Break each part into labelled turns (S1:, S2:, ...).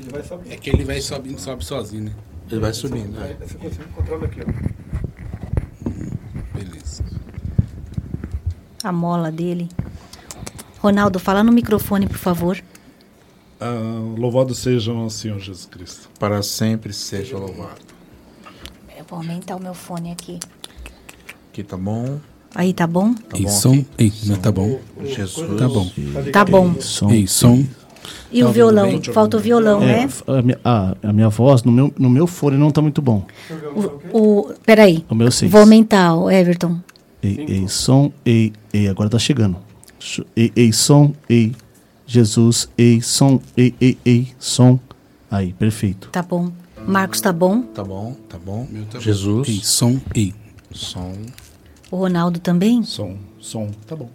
S1: que ele vai subindo.
S2: É que ele vai subindo, sobe sozinho, né?
S3: Ele vai subindo. Né?
S1: você consegue controlar aqui, ó.
S2: Beleza.
S4: A mola dele. Ronaldo, fala no microfone, por favor.
S5: Ah, louvado seja o Senhor Jesus Cristo.
S3: Para sempre seja louvado.
S4: Eu vou aumentar o meu fone aqui.
S3: Aqui tá bom.
S4: Aí, tá bom?
S3: Tá
S2: Ei,
S3: bom
S2: som. Ei, não tá bom.
S3: Jesus.
S2: Tá bom.
S4: Tá bom.
S6: Som.
S2: Ei, som.
S4: E
S2: Tá
S4: o violão?
S2: bem?
S4: Falta o violão,
S6: É,
S4: né?
S6: a, minha, a, a minha voz no meu, no meu fone não tá muito bom.
S4: O, o, peraí.
S6: O meu seis.
S4: Vou aumentar, o Everton.
S6: Ei, ei, som, ei, ei, agora tá chegando. Ch- Ei, ei, som, ei, Jesus, ei, som, ei, ei, ei, som. Aí, perfeito.
S4: Tá bom. Marcos tá bom?
S3: Tá bom, tá bom.
S2: Meu tá bom.
S3: Jesus.
S2: Ei, som. Ei.
S3: Som.
S4: O Ronaldo também?
S5: Som, som, tá bom.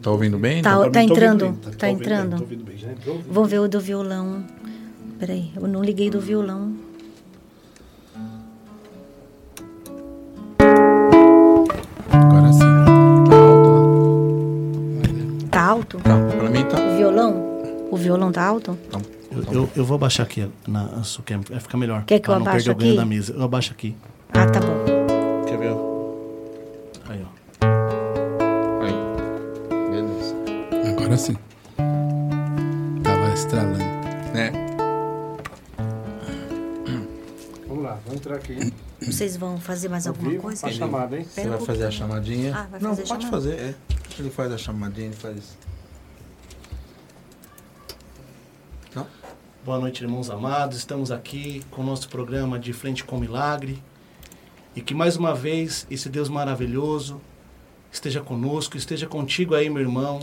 S3: Tá ouvindo bem?
S4: Tá, tá
S5: tô ouvindo
S4: entrando.
S5: bem,
S4: Tá
S5: ouvindo bem,
S4: entrando.
S5: tô ouvindo bem.
S1: Já entrou?
S4: Vamos ver o do violão. Peraí, eu não liguei do violão.
S2: Agora sim.
S4: Tá alto?
S3: Tá, pra mim tá.
S4: O violão? O violão tá alto?
S6: Eu, eu, eu vou abaixar aqui na câmera, vai ficar melhor.
S4: Quer que eu
S6: não
S4: abaixe aqui?
S6: da mesa. Eu abaixo aqui.
S4: Ah, tá bom.
S2: Agora sim. Tava estralando.
S3: Né?
S1: Vamos lá, vamos entrar aqui.
S4: Vocês vão fazer mais alguma
S1: vivo,
S4: coisa?
S1: a chamada, hein?
S3: Você
S4: Pera
S3: vai fazer a chamadinha?
S4: Ah, vai
S3: Não,
S4: fazer
S3: pode
S4: chamada?
S3: fazer, é. Ele faz a chamadinha, ele faz. Não?
S6: Boa noite, irmãos amados. Estamos aqui com o nosso programa de Frente com Milagre. E que mais uma vez esse Deus maravilhoso esteja conosco, esteja contigo aí, meu irmão,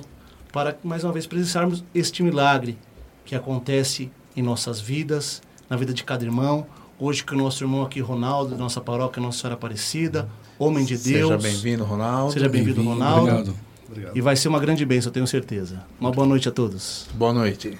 S6: para que mais uma vez presenciarmos este milagre que acontece em nossas vidas, na vida de cada irmão. Hoje que o nosso irmão aqui, Ronaldo, da nossa paróquia Nossa Senhora Aparecida, homem de Deus.
S3: Seja bem-vindo, Ronaldo.
S6: Seja bem-vindo,
S2: Bem-vindo,
S6: Ronaldo.
S2: Obrigado.
S5: Obrigado.
S6: E vai ser uma grande bênção, eu tenho certeza. Uma boa noite a todos.
S3: Boa noite.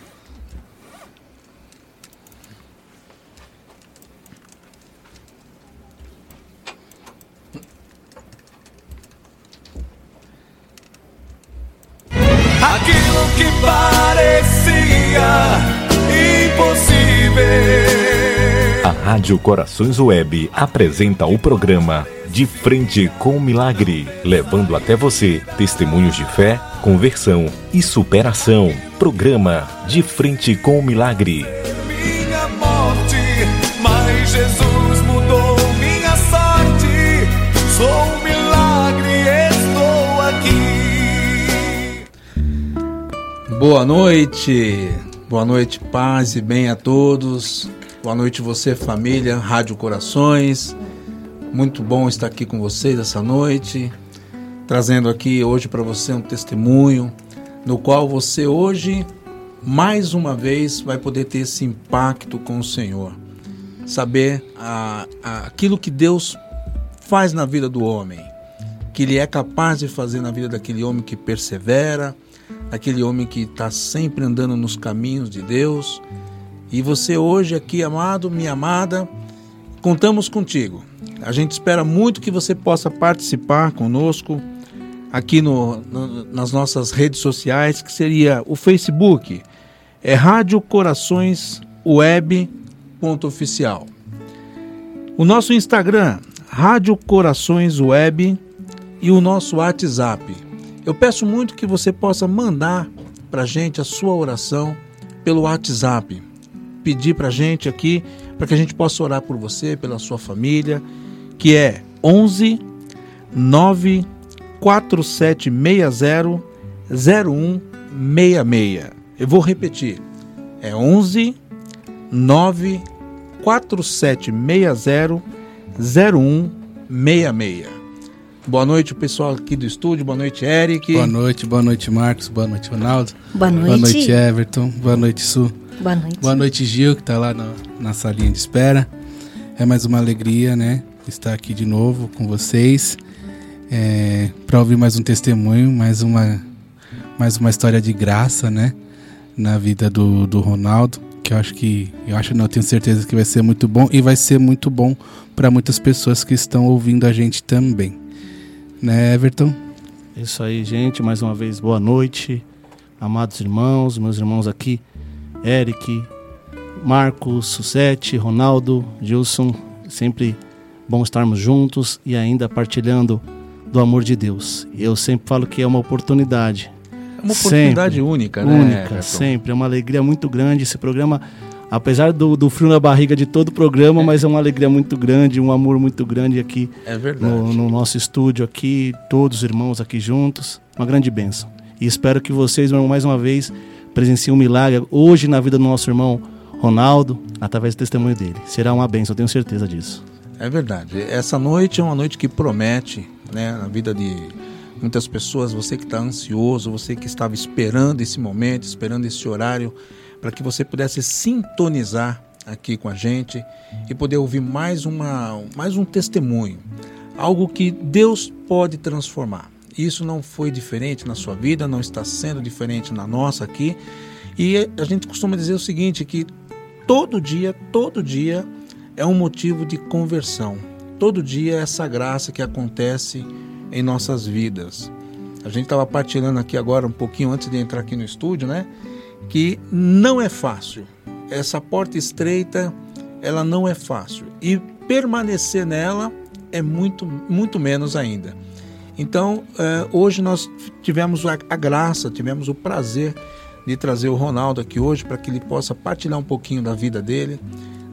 S7: Aquilo que parecia impossível.
S8: A Rádio Corações Web apresenta o programa De Frente com o Milagre, levando até você testemunhos de fé, conversão e superação. Programa De Frente com o Milagre.
S7: Minha morte, mas Jesus
S3: Boa noite. Boa noite, paz e bem a todos. Boa noite, você, família, Rádio Corações. Muito bom estar aqui com vocês essa noite, trazendo aqui hoje para você um testemunho no qual você hoje, mais uma vez, vai poder ter esse impacto com o Senhor. Saber a, a- aquilo que Deus faz na vida do homem, que Ele é capaz de fazer na vida daquele homem que persevera, aquele homem que está sempre andando nos caminhos de Deus. E você hoje aqui, amado, minha amada, contamos contigo. A gente espera muito que você possa participar conosco aqui no, no- nas nossas redes sociais, que seria o Facebook, é Rádio Corações Web ponto oficial. O nosso Instagram, Rádio Corações Web e o nosso WhatsApp. Eu peço muito que você possa mandar para gente a sua oração pelo WhatsApp. Pedir para gente aqui, para que a gente possa orar por você, pela sua família, que é 11 9 4760 0166. Eu vou repetir. É 11 9 4760 0166. Boa noite, pessoal aqui do estúdio. Boa noite, Eric.
S2: Boa noite, boa noite, Marcos. Boa noite, Ronaldo.
S4: Boa noite.
S2: Boa noite, Everton. Boa noite, Su.
S4: Boa noite.
S2: Boa noite, Gil, que tá lá na, na salinha de espera. É mais uma alegria, né? Estar aqui de novo com vocês. É, para ouvir mais um testemunho, mais uma, mais uma história de graça, né? Na vida do, do Ronaldo. Que eu acho que. Eu acho, não, eu tenho certeza que vai ser muito bom. E vai ser muito bom para muitas pessoas que estão ouvindo a gente também. Né, Everton?
S6: Isso aí, gente. Mais uma vez, boa noite. Amados irmãos, meus irmãos aqui, Eric, Marcos, Sussete, Ronaldo, Gilson, sempre bom estarmos juntos e ainda partilhando do amor de Deus. Eu sempre falo que é uma oportunidade.
S3: É uma oportunidade
S6: Sempre.
S3: única, né?
S6: Única,
S3: Everton?
S6: sempre. É uma alegria muito grande. Esse programa, apesar do, do frio na barriga de todo o programa, mas é uma alegria muito grande, um amor muito grande aqui
S3: É
S6: no, no nosso estúdio aqui, todos os irmãos aqui juntos. Uma grande bênção. E espero que vocês, mais uma vez, presenciem um milagre hoje na vida do nosso irmão Ronaldo, através do testemunho dele. Será uma bênção, eu tenho certeza disso.
S3: É verdade. Essa noite é uma noite que promete, né, na vida de muitas pessoas. Você que está ansioso, você que estava esperando esse momento, esperando esse horário, para que você pudesse sintonizar aqui com a gente e poder ouvir mais uma, mais um testemunho, algo que Deus pode transformar. Isso não foi diferente na sua vida, não está sendo diferente na nossa aqui. E a gente costuma dizer o seguinte, que todo dia, todo dia é um motivo de conversão. Todo dia é essa graça que acontece em nossas vidas. A gente estava partilhando aqui agora um pouquinho antes de entrar aqui no estúdio, né? Que não é fácil. Essa porta estreita, ela não é fácil. E permanecer nela é muito, muito menos ainda. Então, eh, hoje nós tivemos a, graça, tivemos o prazer de trazer o Ronaldo aqui hoje para que ele possa partilhar um pouquinho da vida dele,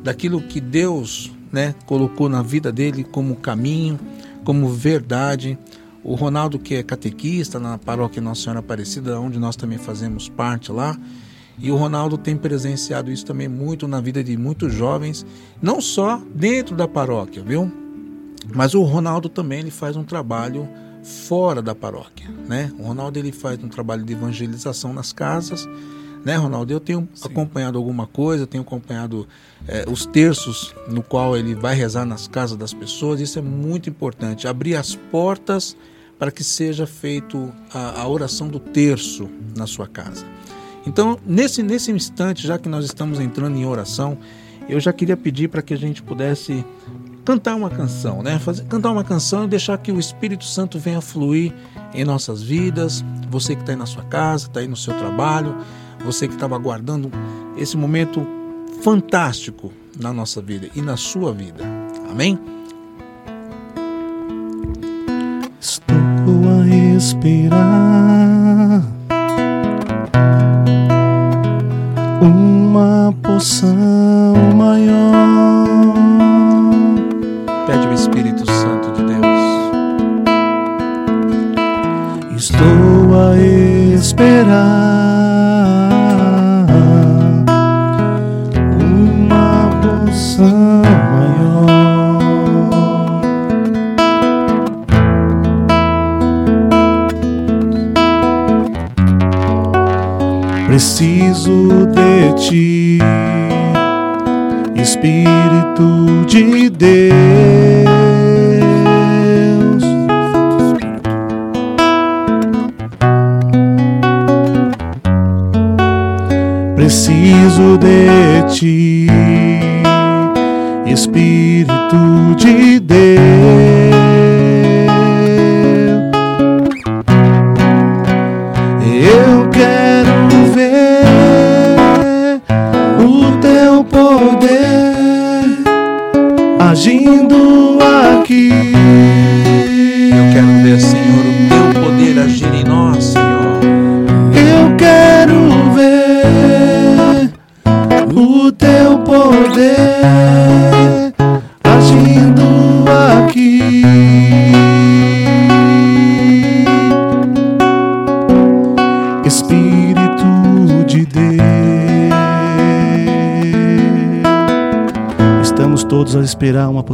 S3: daquilo que Deus né, colocou na vida dele como caminho, como verdade. O Ronaldo, que é catequista na paróquia Nossa Senhora Aparecida, onde nós também fazemos parte lá, e o Ronaldo tem presenciado isso também muito na vida de muitos jovens, não só dentro da paróquia, viu? Mas o Ronaldo também ele faz um trabalho fora da paróquia, né? O Ronaldo ele faz um trabalho de evangelização nas casas, né, Ronaldo? Eu tenho acompanhado alguma coisa, tenho acompanhado eh, os terços no qual ele vai rezar nas casas das pessoas. Isso é muito importante, abrir as portas para que seja feito a, a oração do terço na sua casa. Então, nesse nesse instante, já que nós estamos entrando em oração, eu já queria pedir para que a gente pudesse cantar uma canção, né? Fazer, cantar uma canção e deixar que o Espírito Santo venha fluir em nossas vidas. Você que está aí na sua casa, está aí no seu trabalho, você que estava aguardando esse momento fantástico na nossa vida e na sua vida. Amém?
S6: Estou a esperar uma poção maior.
S3: Pede o Espírito Santo de Deus.
S6: Estou a esperar Preciso de ti,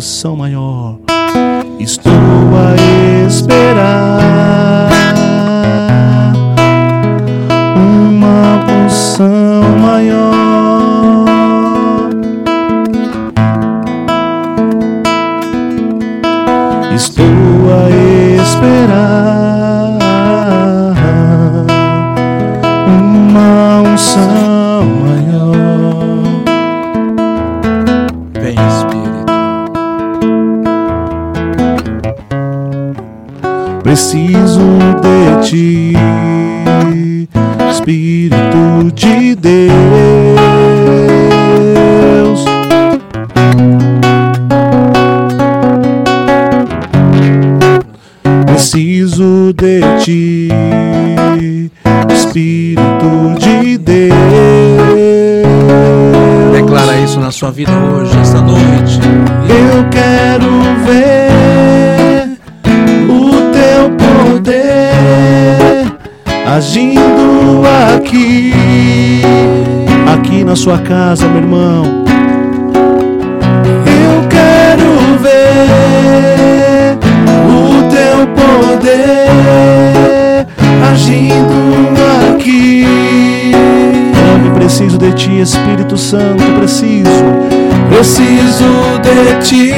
S6: posição maior. Estou a esperar uma poção maior. Estou a esperar
S3: sua vida hoje, esta noite.
S6: Eu quero ver o teu poder agindo aqui, aqui na sua casa, meu irmão. Eu quero ver o teu poder Espírito Santo, preciso. Preciso de ti.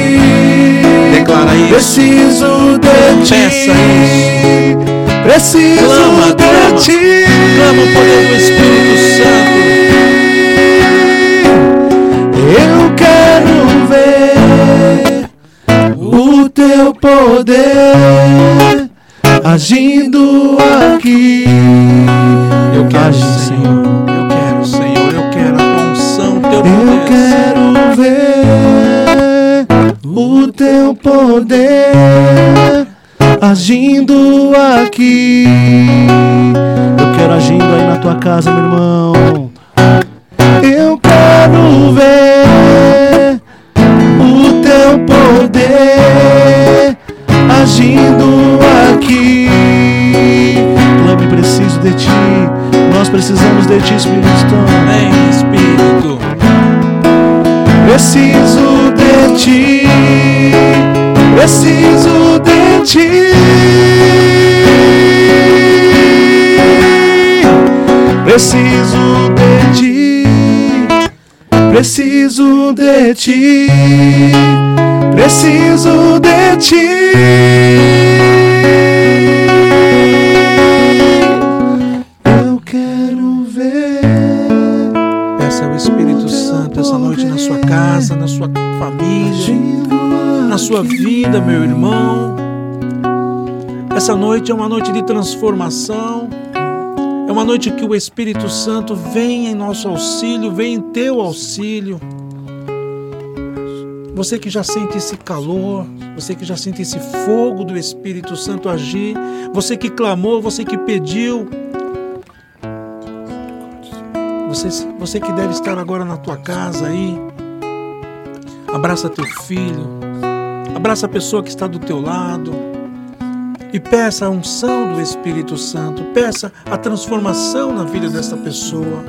S3: Declara isso.
S6: Preciso de ti.
S3: Peça isso.
S6: Preciso
S3: Clama,
S6: de
S3: clama.
S6: ti.
S3: Clama o poder do Espírito Santo.
S6: De ti, preciso de ti. Eu quero ver.
S3: Peça ao Espírito Santo essa noite na sua casa, na sua família, na sua vida, meu irmão. Essa noite é uma noite de transformação. É uma noite que o Espírito Santo vem em nosso auxílio, vem em teu auxílio. Você que já sente esse calor, você que já sente esse fogo do Espírito Santo agir, você que clamou, você que pediu, você, você que deve estar agora na tua casa aí, abraça teu filho, abraça a pessoa que está do teu lado e peça a unção do Espírito Santo, peça a transformação na vida dessa pessoa.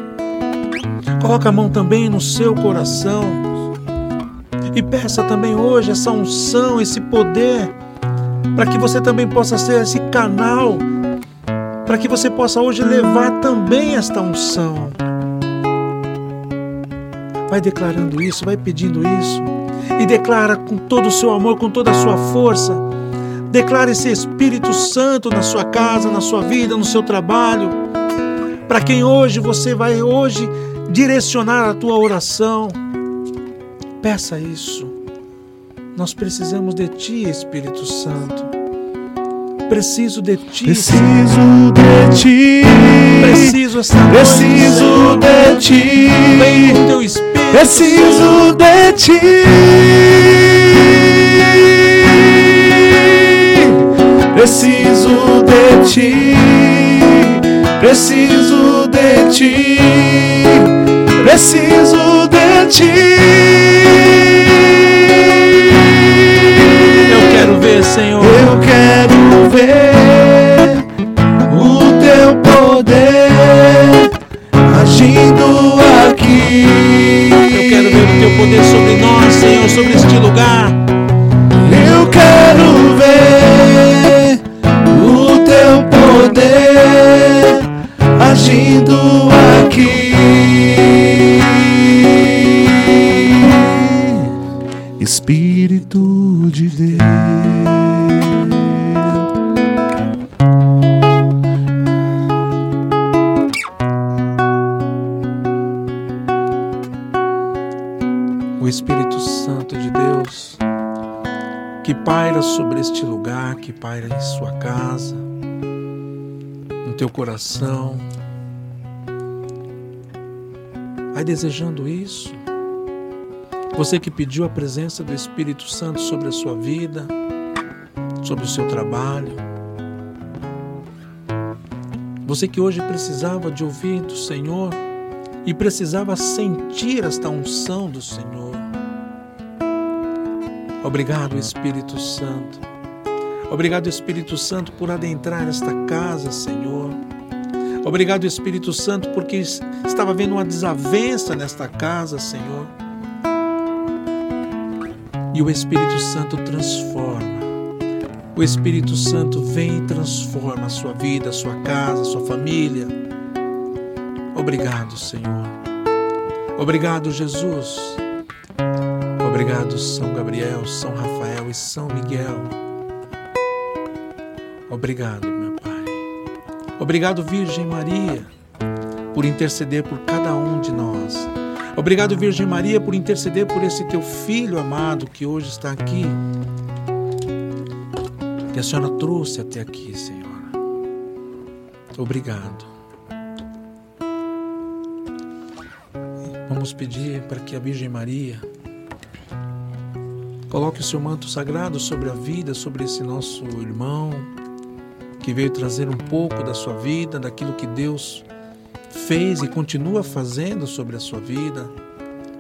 S3: Coloca a mão também no seu coração e peça também hoje essa unção, esse poder, para que você também possa ser esse canal, para que você possa hoje levar também esta unção. Vai declarando isso, vai pedindo isso. E declara com todo o seu amor, com toda a sua força. Declara esse Espírito Santo na sua casa, na sua vida, no seu trabalho. Para quem hoje você vai hoje direcionar a tua oração. Peça isso. Nós precisamos de ti, Espírito Santo. Preciso de ti.
S6: Preciso de ti.
S3: Preciso essa
S6: Preciso de ti.
S3: Vem com teu Espírito.
S6: Preciso de ti. Preciso de ti. Preciso de ti. Preciso de ti.
S3: Eu quero ver coração. Vai desejando isso. Você que pediu a presença do Espírito Santo sobre a sua vida, sobre o seu trabalho. Você que hoje precisava de ouvir do Senhor e precisava sentir esta unção do Senhor. Obrigado, Espírito Santo. Obrigado, Espírito Santo, por adentrar esta casa, Senhor. Obrigado, Espírito Santo, porque estava havendo uma desavença nesta casa, Senhor. E o Espírito Santo transforma. O Espírito Santo vem e transforma a sua vida, a sua casa, a sua família. Obrigado, Senhor. Obrigado, Jesus. Obrigado, São Gabriel, São Rafael e São Miguel. Obrigado. Obrigado, Virgem Maria, por interceder por cada um de nós. Obrigado, Virgem Maria, por interceder por esse teu filho amado que hoje está aqui. Que a senhora trouxe até aqui, Senhora. Obrigado. Vamos pedir para que a Virgem Maria coloque o seu manto sagrado sobre a vida, sobre esse nosso irmão que veio trazer um pouco da sua vida, daquilo que Deus fez e continua fazendo sobre a sua vida,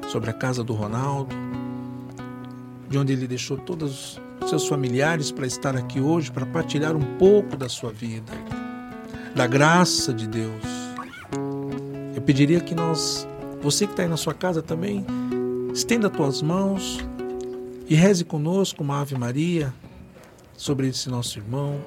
S3: sobre a casa do Ronaldo, de onde ele deixou todos os seus familiares para estar aqui hoje, para partilhar um pouco da sua vida, da graça de Deus. Eu pediria que nós, você que está aí na sua casa também, estenda as tuas mãos e reze conosco uma Ave Maria sobre esse nosso irmão.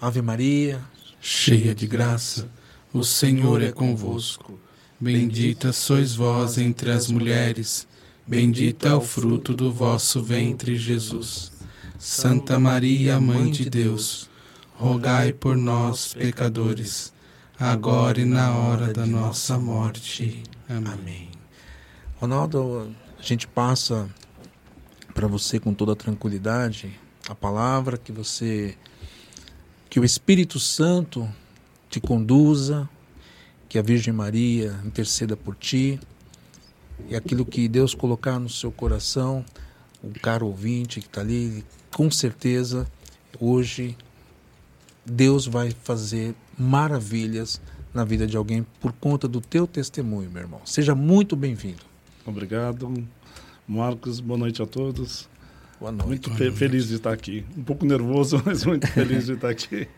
S3: Ave Maria,
S2: cheia de graça, o Senhor é convosco. Bendita sois vós entre as mulheres, bendito é o fruto do vosso ventre, Jesus. Santa Maria, Mãe de Deus, rogai por nós, pecadores, agora e na hora da nossa morte. Amém.
S3: Ronaldo, a gente passa para você com toda tranquilidade a palavra que você que o Espírito Santo te conduza, que a Virgem Maria interceda por ti e aquilo que Deus colocar no seu coração, o caro ouvinte que está ali, com certeza hoje Deus vai fazer maravilhas na vida de alguém por conta do teu testemunho, meu irmão. Seja muito bem-vindo.
S5: Obrigado, Marcos. Boa noite a todos.
S3: Boa noite.
S5: Muito
S2: Boa
S5: fe
S2: noite.
S5: feliz de estar aqui. Um pouco nervoso, mas muito feliz de estar aqui.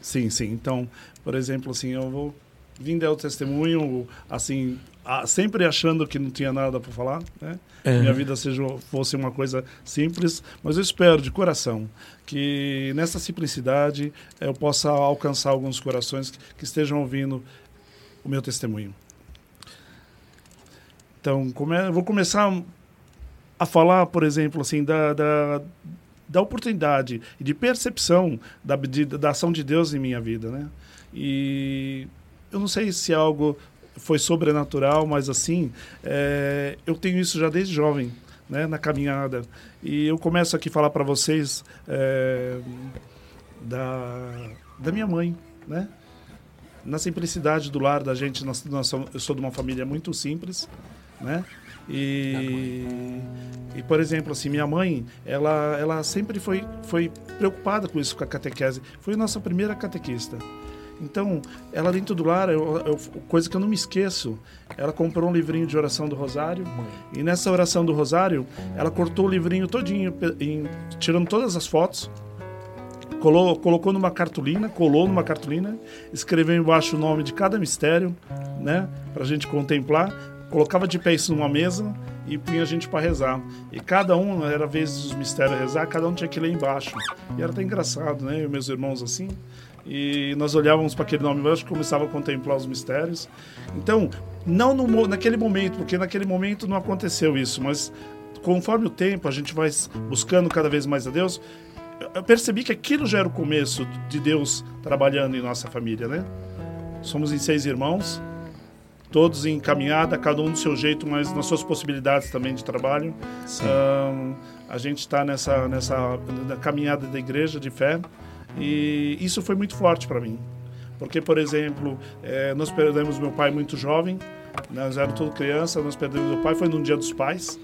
S5: Sim, sim. Então, por exemplo, assim, eu vou vim dar o testemunho, assim, a- sempre achando que não tinha nada para falar, né?
S3: É.
S5: Minha vida seja, fosse uma coisa simples, mas eu espero de coração que nessa simplicidade eu possa alcançar alguns corações que, que estejam ouvindo o meu testemunho. Então, come, eu vou começar a falar, por exemplo, assim, da, da, da oportunidade e de percepção da, de- da ação de Deus em minha vida, né? E eu não sei se algo foi sobrenatural, mas assim, é, eu tenho isso já desde jovem, né, na caminhada. E eu começo aqui a falar para vocês é, da, da minha mãe, né? Na simplicidade do lar da gente, nós, nós eu sou de uma família muito simples, né? E, e por exemplo, assim, minha mãe, ela, ela sempre foi, foi preocupada com isso, com a catequese. Foi a nossa primeira catequista. Então, ela dentro do lar, eu, eu- coisa que eu não me esqueço, ela comprou um livrinho de oração do Rosário e nessa oração do Rosário, ela cortou o livrinho todinho, em- tirando todas as fotos, colou, colocou numa cartolina, colou numa cartolina, escreveu embaixo o nome de cada mistério, né, pra gente contemplar, colocava de pé isso numa mesa e punha a gente para rezar. E cada um, era vezes os mistérios rezar, cada um tinha que ler embaixo. E era até engraçado, né, eu e meus irmãos assim. E nós olhávamos para aquele nome embaixo e começava a contemplar os mistérios. Então, não no, naquele momento, porque naquele momento não aconteceu isso, mas conforme o tempo a gente vai buscando cada vez mais a Deus, eu- eu percebi que aquilo já era o começo de Deus trabalhando em nossa família, né? Somos em seis irmãos, todos em caminhada, cada um do seu jeito, mas nas suas possibilidades também de trabalho. A gente está nessa, nessa caminhada da igreja de fé e isso foi muito forte para mim. Porque, por exemplo, eh, nós perdemos meu pai muito jovem, nós éramos todos criança, nós perdemos meu pai, foi num dia dos pais,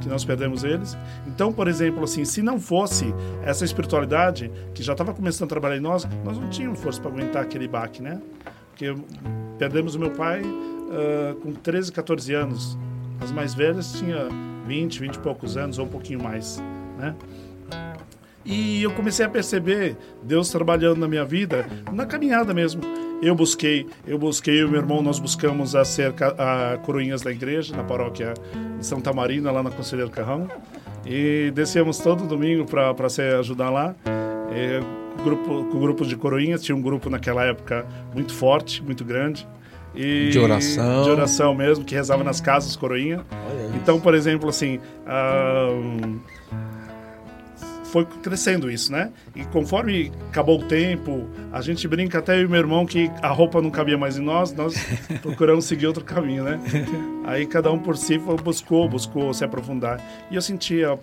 S5: que nós perdemos eles. Então, por exemplo, assim, se não fosse essa espiritualidade que já estava começando a trabalhar em nós, nós não tínhamos força para aguentar aquele baque, né? Porque perdemos o meu pai uh, com 13, 14 anos. As mais velhas tinha 20, 20 e poucos anos ou um pouquinho mais, né? E eu comecei a perceber Deus trabalhando na minha vida, na caminhada mesmo. Eu busquei, eu busquei, e meu irmão, nós buscamos a ser a coroinhas da igreja, na paróquia de Santa Marina, lá na Conselheiro Carrão. E descemos todo domingo para se ajudar lá. E, grupo, com grupo de coroinhas, tinha um grupo naquela época muito forte, muito grande. E
S3: de oração.
S5: De oração mesmo, que rezava nas casas coroinha. Então, por exemplo, assim, foi crescendo isso, né? E conforme acabou o tempo, a gente brinca até eu e meu irmão que a roupa não cabia mais em nós, nós procuramos seguir outro caminho, né? Aí cada um por si buscou, buscou se aprofundar. E eu sentia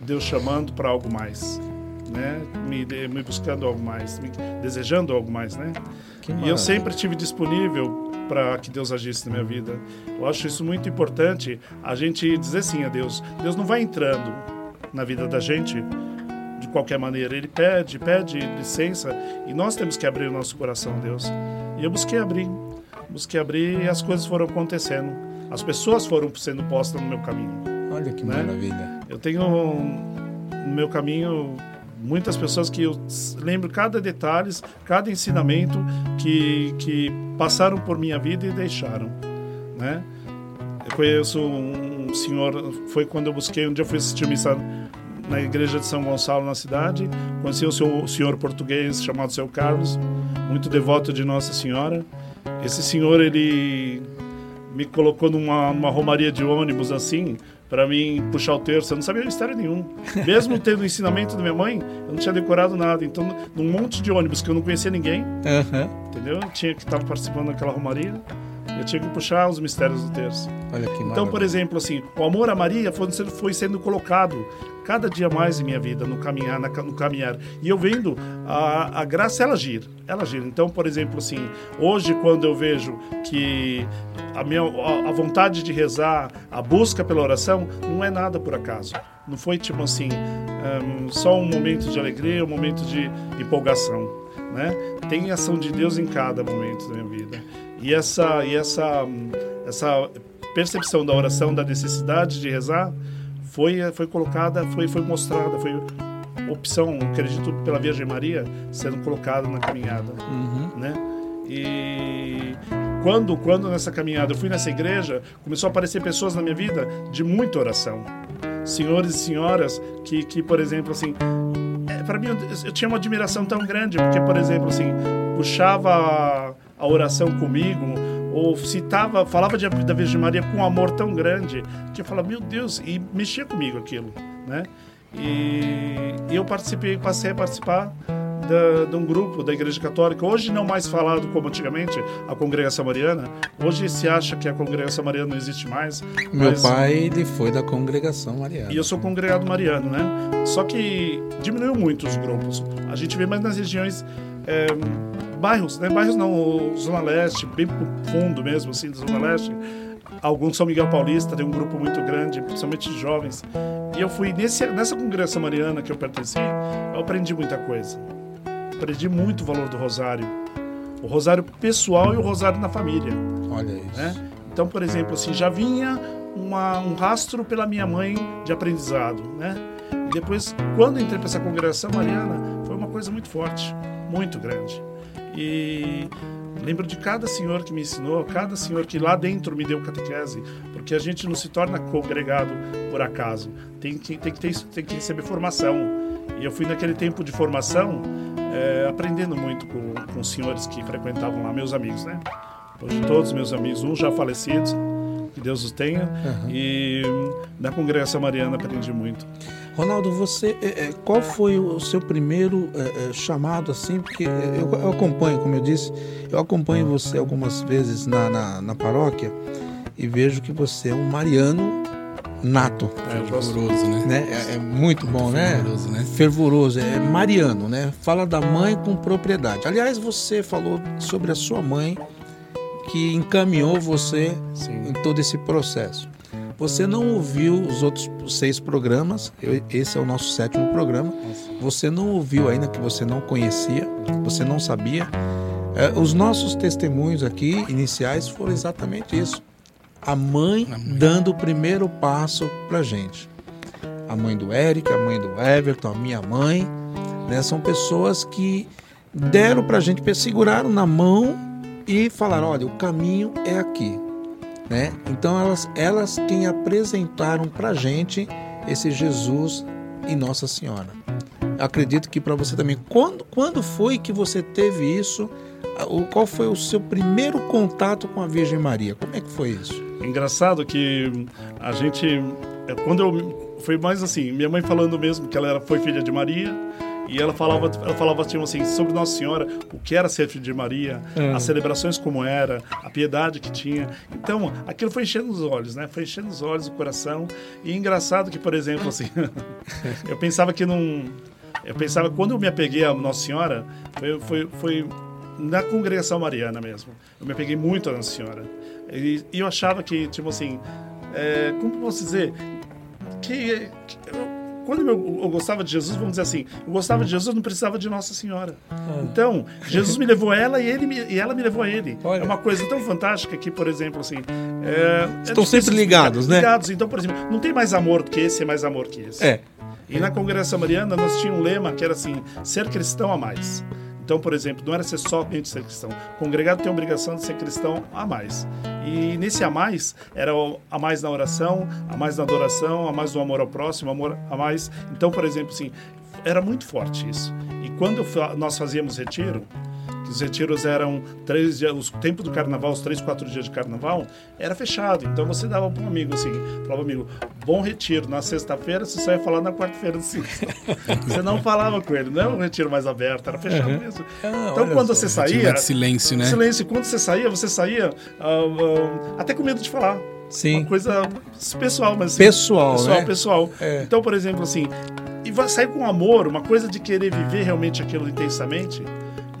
S5: Deus chamando para algo mais, né? Me, me buscando algo mais, me desejando algo mais, né? e eu sempre estive disponível para que Deus agisse na minha vida. Eu acho isso muito importante, a gente dizer sim a Deus. Deus não vai entrando na vida da gente de qualquer maneira. Ele pede, pede licença e nós temos que abrir o nosso coração a Deus. E eu busquei abrir, busquei abrir e as coisas foram acontecendo. As pessoas foram sendo postas no meu caminho.
S3: Olha que
S5: né?
S3: maravilha.
S5: Eu tenho no meu caminho muitas pessoas que eu lembro cada detalhe, cada ensinamento que, que passaram por minha vida e deixaram, né? Eu conheço um senhor, foi quando eu busquei, um dia eu fui assistir missa na igreja de São Gonçalo na cidade, conheci o senhor português chamado Seu Carlos, muito devoto de Nossa Senhora. Esse senhor ele me colocou numa, numa romaria de ônibus assim, para mim puxar o terço. Eu não sabia mistério nenhum. Mesmo tendo o ensinamento da minha mãe, eu não tinha decorado nada. Então, num monte de ônibus que eu não conhecia ninguém,
S3: uhum.
S5: entendeu? Eu tinha que estar participando daquela romaria. Eu tinha que puxar os mistérios do terço.
S3: Olha que
S5: então, por exemplo, assim, o amor a Maria foi, foi sendo colocado cada dia mais em minha vida, no caminhar, no caminhar. E eu vendo a, a graça, ela agir, ela agir. Então, por exemplo, assim, hoje quando eu vejo que a, minha, a, vontade de rezar, a busca pela oração, não é nada por acaso. Não foi tipo assim, um, só um momento de alegria, um momento de empolgação, né? Tem ação de Deus em cada momento da minha vida. E essa, e essa, essa percepção da oração, da necessidade de rezar, foi, foi colocada, foi, foi mostrada, foi opção, acredito, pela Virgem Maria sendo colocada na caminhada,
S3: uhum.
S5: né? E quando, quando nessa caminhada eu fui nessa igreja, começou a aparecer pessoas na minha vida de muita oração. Senhores e senhoras que, que por exemplo, assim, é, para mim eu, eu, tinha uma admiração tão grande, porque, por exemplo, assim, puxava a, a oração comigo, ou citava, falava de, da Virgem Maria com um amor tão grande que eu falava, meu Deus, e mexia comigo aquilo, né? E, eu participei, passei a participar da, de um grupo da Igreja Católica, hoje não mais falado como antigamente, a Congregação Mariana. Hoje se acha que a Congregação Mariana não existe mais.
S3: Meu mas... pai, ele foi da Congregação Mariana.
S5: E eu sou congregado mariano, né? Só que diminuiu muito os grupos. A gente vê mais nas regiões é, bairros, né? Bairros não, Zona Leste, bem fundo mesmo, assim, da Zona Leste. Alguns São Miguel Paulista, tem um grupo muito grande, principalmente de jovens. E eu fui nesse, nessa congregação mariana que eu pertenci, eu aprendi muita coisa. Aprendi muito o valor do rosário. O rosário pessoal e o rosário na família.
S3: Olha isso.
S5: Né? Então, por exemplo, assim, já vinha uma, um rastro pela minha mãe de aprendizado, né? E depois, quando entrei para essa congregação mariana, foi uma coisa muito forte, muito grande. E lembro de cada senhor que me ensinou, cada senhor que lá dentro me deu catequese, porque a gente não se torna congregado por acaso, tem que, tem que, ter, tem que receber formação. E eu fui naquele tempo de formação é, aprendendo muito com, com os senhores que frequentavam lá, meus amigos, né? Hoje todos meus amigos, uns já falecidos, que Deus os tenha, uhum. e na congregação mariana aprendi muito.
S3: Ronaldo, você, é, é, qual foi o seu primeiro é, chamado assim? Porque eu, acompanho, como eu disse, eu acompanho você algumas vezes na, na, na paróquia e vejo que você é um mariano nato.
S2: É, fervoroso, né?
S3: né? É, é, muito bom, né?
S2: Fervoroso, né?
S3: Fervoroso, é mariano, né? Fala da mãe com propriedade. Aliás, você falou sobre a sua mãe que encaminhou você Sim. em todo esse processo. Você não ouviu os outros seis programas, eu- esse é o nosso sétimo programa. Você não ouviu ainda que você não conhecia, você não sabia. É, os nossos testemunhos aqui iniciais foram exatamente isso. A mãe dando o primeiro passo pra gente. A mãe do Eric, a mãe do Everton, a minha mãe, né? São pessoas que deram pra gente, seguraram na mão e falaram, olha, o caminho é aqui né? Então elas, elas quem apresentaram para gente esse Jesus e Nossa Senhora. Eu acredito que para você também. Quando, quando foi que você teve isso? Ah, Qual foi o seu primeiro contato com a Virgem Maria? Como é que foi isso?
S5: Engraçado que a gente. é, Quando eu. Foi mais assim, minha mãe falando mesmo que ela era, foi filha de Maria. E ela falava, ela falava tipo assim, sobre Nossa Senhora, o que era ser filho de Maria,
S3: É.
S5: as celebrações como era, a piedade que tinha. Então, aquilo foi enchendo os olhos, né? Foi enchendo os olhos, o coração. E engraçado que, por exemplo, assim, eu pensava que não. Eu pensava, quando eu me apeguei a Nossa Senhora, foi, foi, foi na congregação mariana mesmo. Eu me apeguei muito a Nossa Senhora. E, e eu achava que, tipo assim, é, como posso dizer? Que, que quando eu, eu gostava de Jesus, vamos dizer assim, eu gostava de Jesus, não precisava de Nossa Senhora. Então, Jesus me levou a ela e, ele me- e ela me levou a ele.
S3: Olha.
S5: É uma coisa tão fantástica que, por exemplo, assim. É, é
S3: Estão
S5: difícil
S3: sempre ligados, né?
S5: Ligados. Então, por exemplo, não tem mais amor do que esse, é mais amor que esse.
S3: É.
S5: E na congregação mariana nós tínhamos um lema que era assim: ser cristão a mais. Então, por exemplo, não era ser somente ser cristão. O congregado tem a obrigação de ser cristão a mais. E nesse a mais era a mais na oração, a mais na adoração, a mais no amor ao próximo, amor a mais. Então, por exemplo, assim, era muito forte isso. E quando nós fazíamos retiro, os retiros eram três dias, os tempo do carnaval, os três, quatro dias de carnaval, era fechado. Então você dava para um amigo assim, falava amigo, bom retiro. Na sexta-feira você só ia falar na quarta-feira de cinza. você não falava com ele, não era um retiro mais aberto, era fechado mesmo.
S3: Ah,
S5: então quando
S3: só.
S5: você saía,
S2: de silêncio, né?
S5: silêncio. Quando você saía, você saía ah, ah, até com medo de falar.
S3: Sim.
S5: Uma coisa pessoal, mas assim,
S3: Pessoal,
S5: pessoal,
S3: né?
S5: pessoal.
S3: É.
S5: Então, por exemplo, assim, e vai sair com amor, uma coisa de querer viver realmente aquilo intensamente,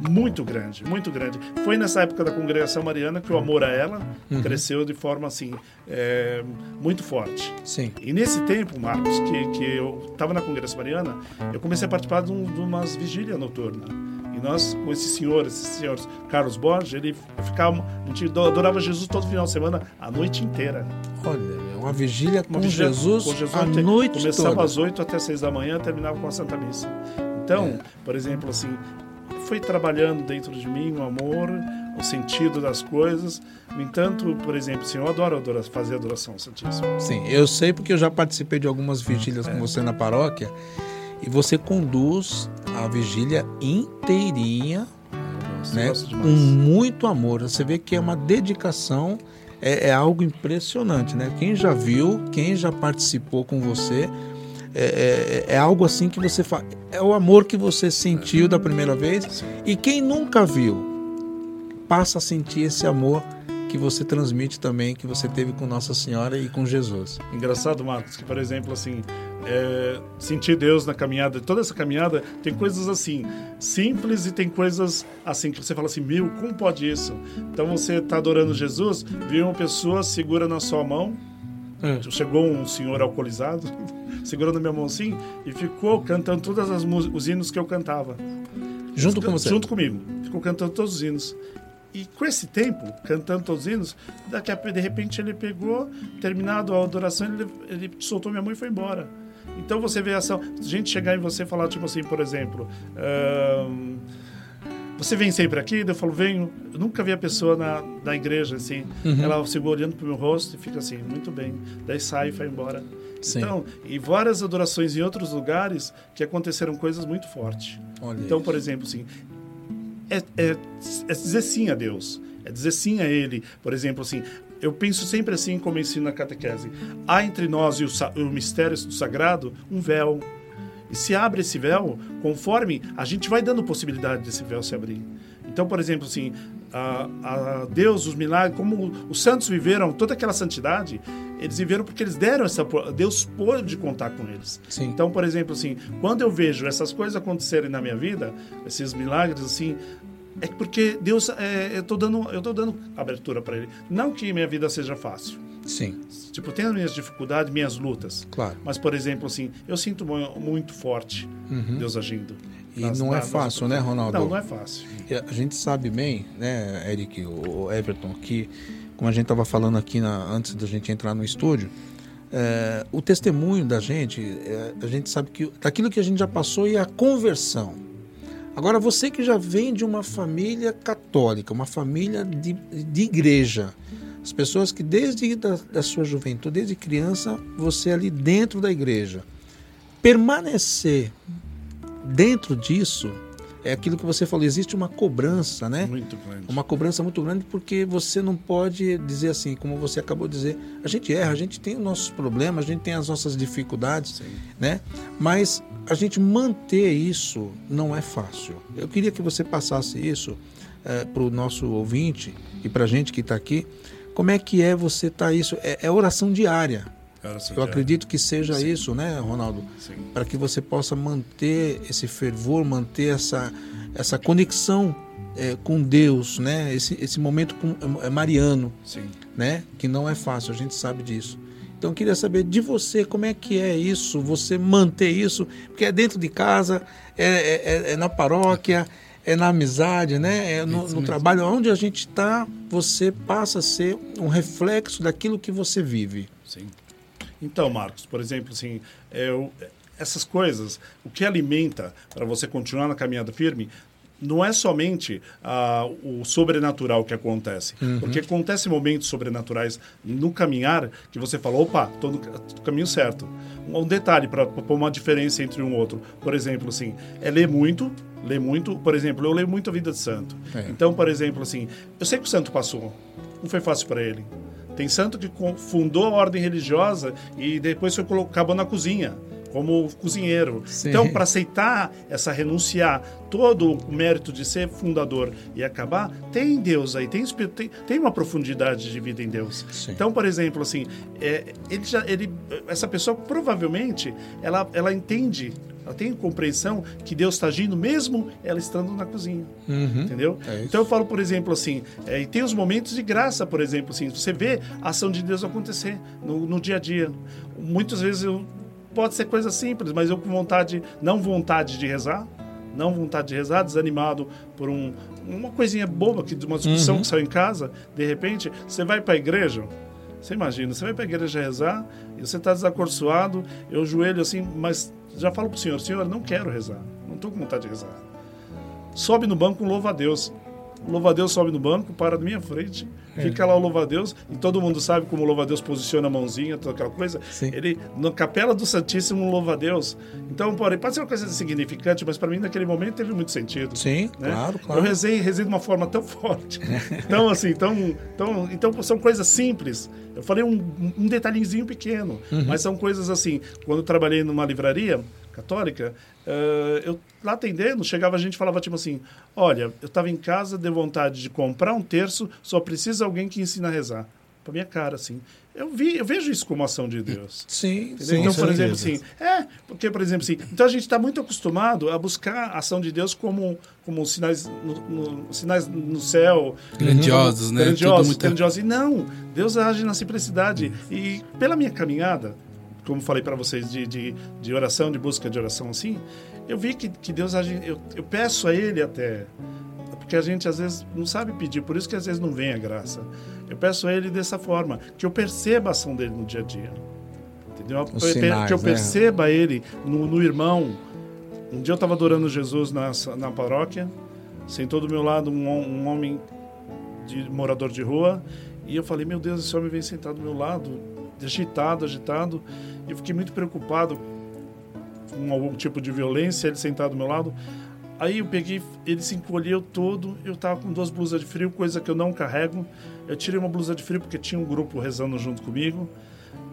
S5: muito grande, muito grande. Foi nessa época da congregação mariana que o amor a ela
S3: Uhum.
S5: cresceu de forma assim é, muito forte.
S3: Sim.
S5: E nesse tempo, Marcos, que, que eu estava na congregação mariana, eu comecei a participar de, um, de umas vigílias noturnas. E nós, com esses senhores, esses senhores, Carlos Borges, ele ficava, a gente adorava Jesus todo final de semana, a noite inteira.
S3: Olha, é uma vigília com
S5: Uma vigília
S3: Jesus,
S5: com Jesus
S3: a
S5: te-
S3: noite
S5: Começava
S3: toda.
S5: às 8 até 6 da manhã, terminava com a Santa Missa. Então,
S3: É.
S5: por exemplo, assim, foi trabalhando dentro de mim o amor, o sentido das coisas. No entanto, por exemplo, assim, eu adoro adora- fazer adoração ao Santíssimo.
S3: Sim, eu sei porque eu já participei de algumas vigílias
S5: É.
S3: com você na paróquia e você conduz a vigília inteirinha,
S5: Nossa,
S3: né, com muito amor. Você vê que é uma dedicação, é, é algo impressionante, né? Quem já viu, quem já participou com você, é, é- é algo assim que você faz. É o amor que você sentiu da primeira vez e quem nunca viu passa a sentir esse amor que você transmite também, que você teve com Nossa Senhora e com Jesus.
S5: Engraçado, Marcos, que, por exemplo, assim, é, sentir Deus na caminhada, toda essa caminhada tem coisas assim, simples e tem coisas assim que você fala assim, meu, como pode isso? Então você está adorando Jesus, viu uma pessoa, segura na sua mão, chegou um senhor alcoolizado, segurou na minha mão assim e ficou cantando todas as os hinos que eu cantava.
S3: Junto com você.
S5: Junto comigo. Ficou cantando todos os hinos. E com esse tempo, cantando todos os hinos, daqui a de repente ele pegou, terminado a adoração, ele, ele soltou minha mão e foi embora. Então você vê essa gente chegar em você e falar, tipo assim, por exemplo, você vem sempre aqui? Eu falo, venho. Eu nunca vi a pessoa na, na igreja assim.
S3: Uhum.
S5: Ela segura olhando pro meu rosto e fica assim, muito bem. Daí sai e vai embora.
S3: Sim.
S5: Então, e várias adorações em outros lugares que aconteceram coisas muito fortes.
S3: Olha
S5: então,
S3: isso.
S5: por exemplo, assim, é, é, é dizer sim a Deus, é dizer sim a Ele. Por exemplo, assim, eu penso sempre assim como ensino na catequese. Há entre nós e o, o mistério do sagrado um véu. E se abre esse véu, conforme a gente vai dando possibilidade desse véu se abrir. Então, por exemplo, assim, a, a Deus, os milagres, como os santos viveram toda aquela santidade, eles viveram porque eles deram essa. Deus pôde contar com eles.
S3: Sim.
S5: Então, por exemplo, assim, quando eu vejo essas coisas acontecerem na minha vida, esses milagres, assim, é porque Deus, é, eu tô dando, eu tô dando abertura para Ele. Não que minha vida seja fácil.
S3: Sim,
S5: Tipo, tenho as minhas dificuldades, minhas lutas.
S3: claro.
S5: Mas, por exemplo, assim, eu sinto mu- muito forte
S3: Uhum.
S5: Deus agindo.
S3: E
S5: nas-
S3: não é fácil, né, Ronaldo?
S5: Não, não é fácil.
S3: A gente sabe bem, né, Eric, o o Everton, que como a gente estava falando aqui na- antes da gente entrar no estúdio, é, o testemunho da gente, é, a gente sabe que daquilo que a gente já passou e a conversão. Agora, você que já vem de uma família católica, uma família de, de igreja, as pessoas que desde da, da sua juventude, desde criança, você ali dentro da igreja, permanecer dentro disso é aquilo que você falou, existe uma cobrança, né?
S5: Muito grande.
S3: Uma cobrança muito grande porque você não pode dizer assim, como você acabou de dizer, a gente erra, a gente tem os nossos problemas, a gente tem as nossas dificuldades, né? Mas a gente manter isso não é fácil. Eu queria que você passasse isso para o nosso ouvinte e para a gente que está aqui. Como é que é você estar isso? É, é oração diária. Eu
S5: é.
S3: acredito que seja
S5: Sim.
S3: isso, né, Ronaldo? Para que você possa manter esse fervor, manter essa, essa conexão é, com Deus, né? Esse, esse momento com, é, mariano,
S5: Sim.
S3: né? Que não é fácil, a gente sabe disso. Então eu queria saber de você como é que é isso, você manter isso, porque é dentro de casa, é, é- é- é na paróquia, é na amizade, né? É no, no trabalho, onde a gente está, você passa a ser um reflexo daquilo que você vive.
S5: Sim. Então, Marcos, por exemplo, assim, o- essas coisas, o que alimenta para você continuar na caminhada firme, não é somente ah, o sobrenatural que acontece. Porque acontece momentos sobrenaturais no caminhar que você fala, opa, estou no, no caminho certo. Um, um detalhe para pôr uma diferença entre um outro. Por exemplo, assim, é ler muito, ler muito. Por exemplo, eu leio muito a vida de santo.
S3: É.
S5: Então, por exemplo, assim, eu sei que o santo passou. Não foi fácil para ele. Tem santo que fundou a ordem religiosa e depois foi acabou na cozinha, como cozinheiro.
S3: Sim.
S5: Então, para aceitar essa renunciar todo o mérito de ser fundador e acabar, tem Deus aí, tem, tem, tem uma profundidade de vida em Deus.
S3: Sim.
S5: Então, por exemplo, assim, é, ele já, ele, essa pessoa provavelmente ela, ela entende, ela tem compreensão que Deus está agindo mesmo ela estando na cozinha.
S3: Uhum.
S5: Entendeu?
S3: É
S5: então eu falo, por exemplo, assim, é, e tem os momentos de graça, por exemplo, assim, você vê a ação de Deus acontecer no, no dia a dia. Muitas vezes eu, pode ser coisa simples, mas eu com vontade, não vontade de rezar, não vontade de rezar, desanimado por um, uma coisinha boba, que, de uma discussão
S3: Uhum.
S5: que saiu em casa, de repente, você vai para a igreja, você imagina, você vai para a igreja rezar e você está desacorçoado, eu joelho assim, mas já falo para o senhor, senhor, não quero rezar, não estou com vontade de rezar sobe no banco, louva a Deus. O louva a Deus sobe no banco, para na minha frente,
S3: É.
S5: fica lá o louva a Deus, e todo mundo sabe como o louva a Deus posiciona a mãozinha, toda aquela coisa.
S3: Sim.
S5: Ele, na capela do Santíssimo, um louva a Deus. Então, porém, pode ser uma coisa insignificante, mas para mim, naquele momento, teve muito sentido.
S3: Sim,
S5: né?
S3: claro, claro.
S5: Eu rezei, rezei de uma forma tão forte. Então, assim, tão, tão, então são coisas simples. Eu falei um, um detalhezinho pequeno,
S3: Uhum.
S5: mas são coisas assim. Quando eu trabalhei numa livraria católica, eh, eu lá atendendo, chegava a gente e falava tipo assim: Olha, eu estava em casa, dei vontade de comprar um terço, só precisa alguém que ensine a rezar. Pra minha cara, assim. Eu, vi, eu vejo isso como ação de Deus.
S3: Sim,
S5: Entendeu?
S3: sim,
S5: então, por exemplo, assim, é, porque, por exemplo, assim, então a gente está muito acostumado a buscar a ação de Deus como, como sinais, no, no- sinais no céu.
S2: Grandiosos, né?
S5: Grandiosos,
S2: muito-
S5: grandiosos. E não, Deus age na simplicidade. E pela minha caminhada, como falei para vocês, de, de, de oração, de busca de oração assim, eu vi que, que Deus age, eu, eu peço a Ele até, porque a gente às vezes não sabe pedir, por isso que às vezes não vem a graça. Eu peço a Ele dessa forma, que eu perceba a ação dele no dia a dia. Entendeu?
S3: Sinais,
S5: que eu
S3: né?
S5: perceba ele no, no irmão. Um dia eu estava adorando Jesus na, na paróquia, sentou do meu lado um, um homem de morador de rua, e eu falei: Meu Deus, esse homem vem sentar do meu lado, agitado, agitado. Eu fiquei muito preocupado com algum tipo de violência, ele sentado do meu lado. Aí eu peguei, ele se encolheu todo, eu tava com duas blusas de frio, coisa que eu não carrego. Eu tirei uma blusa de frio porque tinha um grupo rezando junto comigo.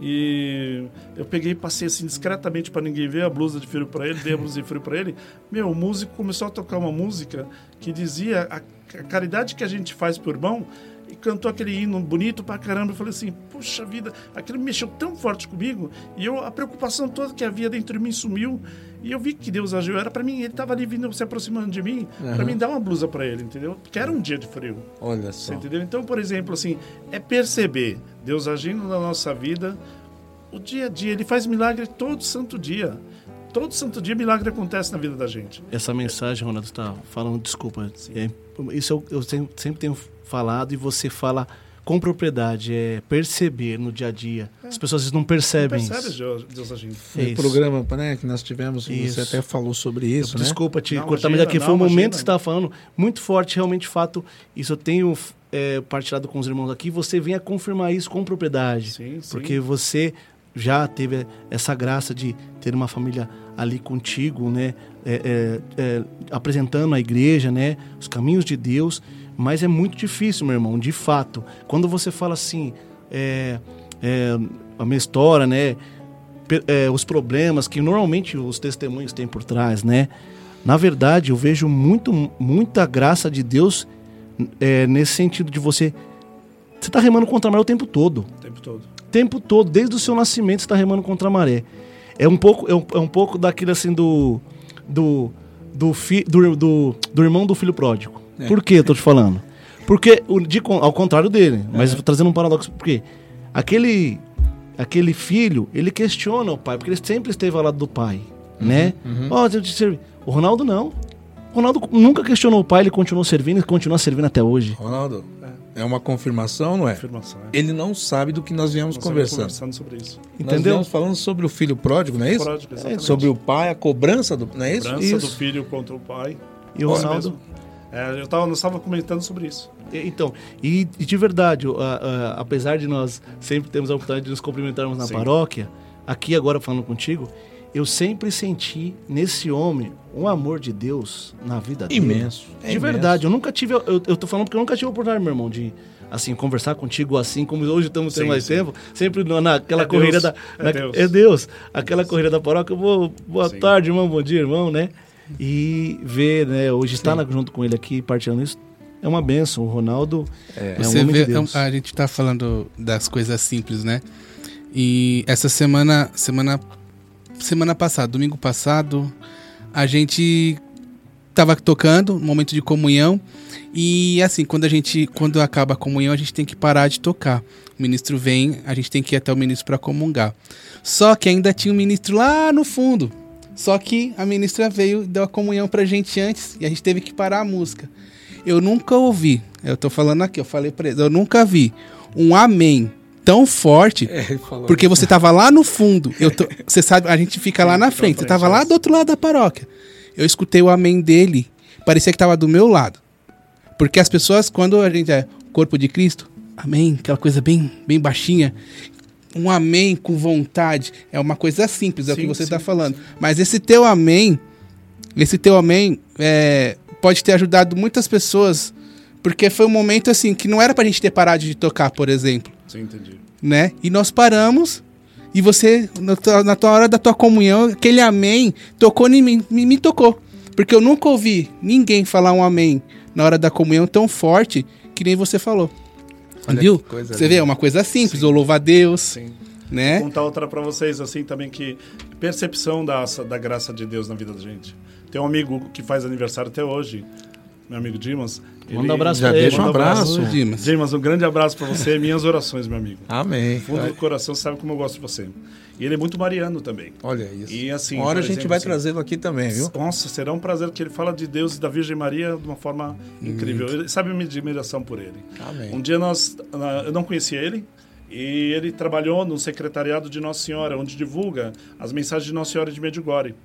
S5: E eu peguei e passei assim discretamente para ninguém ver a blusa de frio para ele, dei a blusa de frio para ele. Meu, o músico começou a tocar uma música que dizia a, a caridade que a gente faz por irmão e cantou aquele hino bonito pra caramba. Eu falei assim, puxa vida, aquilo mexeu tão forte comigo. E eu, a preocupação toda que havia dentro de mim sumiu. E eu vi que Deus agiu. Era pra mim, ele tava ali vindo, se aproximando de mim, pra
S3: Aham.
S5: mim dar uma blusa pra ele, entendeu? Porque era um dia de frio.
S3: Olha só.
S5: entendeu? Então, por exemplo, assim, é perceber Deus agindo na nossa vida, o dia a dia. Ele faz milagre todo santo dia. Todo santo dia milagre acontece na vida da gente.
S6: Essa mensagem, Ronaldo, está falando, desculpa. é, isso eu, eu sempre, sempre tenho falado e você fala com propriedade, é perceber no dia a dia. As pessoas às vezes não percebem
S5: Percebe
S6: isso.
S5: Deus, Deus agindo.
S3: No
S6: Isso.
S3: programa né, que nós tivemos,
S6: Isso.
S3: você até falou sobre isso, né?
S6: Desculpa te
S5: Não,
S6: cortar, mas aqui
S5: não,
S6: foi um momento
S5: imagina.
S6: que você estava falando muito forte, realmente, fato. Isso eu tenho é, partilhado com os irmãos aqui. Você vem a confirmar isso com propriedade.
S5: Sim, sim.
S6: Porque você já teve essa graça de ter uma família ali contigo, né? É, é, é, apresentando a igreja, né? Os caminhos de Deus. Mas é muito difícil, meu irmão, de fato. Quando você fala assim, é, é, a minha história, né? é, os problemas que normalmente os testemunhos têm por trás, né? Na verdade, eu vejo muito, muita graça de Deus é, nesse sentido de você. Você está remando contra a maré o tempo todo
S5: O tempo todo.
S6: Tempo todo, desde o seu nascimento, está remando contra a maré. É um pouco, é um, é um pouco daquilo assim do. do. do, fi, do, do, do irmão do filho pródigo.
S3: É.
S6: Por que eu tô te falando? Porque, o, de, ao contrário dele, mas trazendo um paradoxo, porque aquele, aquele filho, ele questiona o pai, porque ele sempre esteve ao lado do pai, né? Ó, eu te servi. O Ronaldo não. O Ronaldo nunca questionou o pai, ele continuou servindo e continua servindo até hoje.
S3: Ronaldo, é uma confirmação, não é?
S5: Afirmação. É.
S3: Ele não sabe do que nós viemos
S5: Nós
S3: conversando.
S5: conversando sobre isso.
S3: Nós
S6: Entendeu?
S3: viemos falando sobre o filho pródigo, não é isso?
S5: Pródigo, exatamente.
S3: Sobre o pai, a cobrança do. Não é isso?
S5: Cobrança do
S6: Isso.
S5: filho contra o pai.
S6: E o Ronaldo.
S5: É, eu tava, nós estávamos comentando sobre isso.
S6: Então, e, e de verdade, a- a- apesar de nós sempre termos a oportunidade de nos cumprimentarmos na
S5: Sim.
S6: paróquia, aqui agora falando contigo, eu sempre senti nesse homem um amor de Deus na vida dele.
S3: Imenso. É
S6: de
S3: imenso.
S6: verdade, eu nunca tive, eu, eu tô falando porque eu nunca tive a oportunidade, meu irmão, de assim conversar contigo assim como hoje estamos tendo
S5: Sim,
S6: mais
S5: sim.
S6: tempo, sempre na- naquela
S5: É
S6: corrida
S5: Deus,
S6: da
S5: é
S6: na-
S5: Deus.
S6: é Deus, aquela corrida da paróquia, eu vou, boa
S5: Sim.
S6: tarde, irmão, bom dia, irmão, né? E ver, né, hoje estar na- junto com ele aqui partilhando isso é uma benção. O Ronaldo é, um
S2: Você
S6: homem
S2: vê,
S6: de Deus.
S2: a gente tá falando das coisas simples, né? E essa semana, semana, semana passada, domingo passado, a gente tava tocando, um momento de comunhão, e assim, quando a gente, quando acaba a comunhão, a gente tem que parar de tocar. O ministro vem, a gente tem que ir até o ministro para comungar. Só que ainda tinha um ministro lá no fundo. Só que a ministra veio e deu a comunhão pra gente antes e a gente teve que parar a música. Eu nunca ouvi, eu tô falando aqui, eu falei pra eles, eu nunca vi um amém tão forte,
S3: É,
S2: porque você tava lá no fundo. Eu tô- você sabe, a gente fica lá na frente. Você tava lá do outro lado da paróquia. Eu escutei o amém dele, parecia que tava do meu lado. Porque as pessoas, quando a gente é corpo de Cristo, amém, aquela coisa bem, bem baixinha. Um amém com vontade é uma coisa simples, é o que você está falando. Mas esse teu amém, esse teu amém é, pode ter ajudado muitas pessoas, porque foi um momento assim que não era pra gente ter parado de tocar, por exemplo
S5: Sim, entendi.
S2: né? E nós paramos e você, na tua, na tua hora da tua comunhão, aquele amém tocou em mim, me, me tocou. Porque eu nunca ouvi ninguém falar um amém na hora da comunhão tão forte que nem você falou.
S3: Olha
S2: Viu? Você vê, é uma coisa simples, ou louva a Deus,
S5: Sim.
S2: né?
S5: Vou contar outra pra vocês, assim, também, que percepção da, da graça de Deus na vida da gente. Tem um amigo que faz aniversário até hoje, meu amigo Dimas.
S6: Manda um abraço
S3: Já
S6: pra ele.
S3: deixa um abraço.
S2: Ô, Dimas.
S5: Dimas, um grande abraço pra você, minhas orações, meu amigo.
S3: Amém.
S5: Fundo do coração, você sabe como eu gosto de você. E ele é muito mariano também.
S3: Olha isso.
S5: E assim,
S3: Uma hora a gente
S5: exemplo,
S3: vai
S5: assim,
S3: trazê-lo aqui também, viu?
S5: Nossa, será um prazer que ele fala de Deus e da Virgem Maria de uma forma incrível. Ele sabe a minha admiração por ele.
S3: Amém.
S5: Um dia nós, eu não conhecia ele e ele trabalhou no secretariado de Nossa Senhora, onde divulga as mensagens de Nossa Senhora de Medjugorje.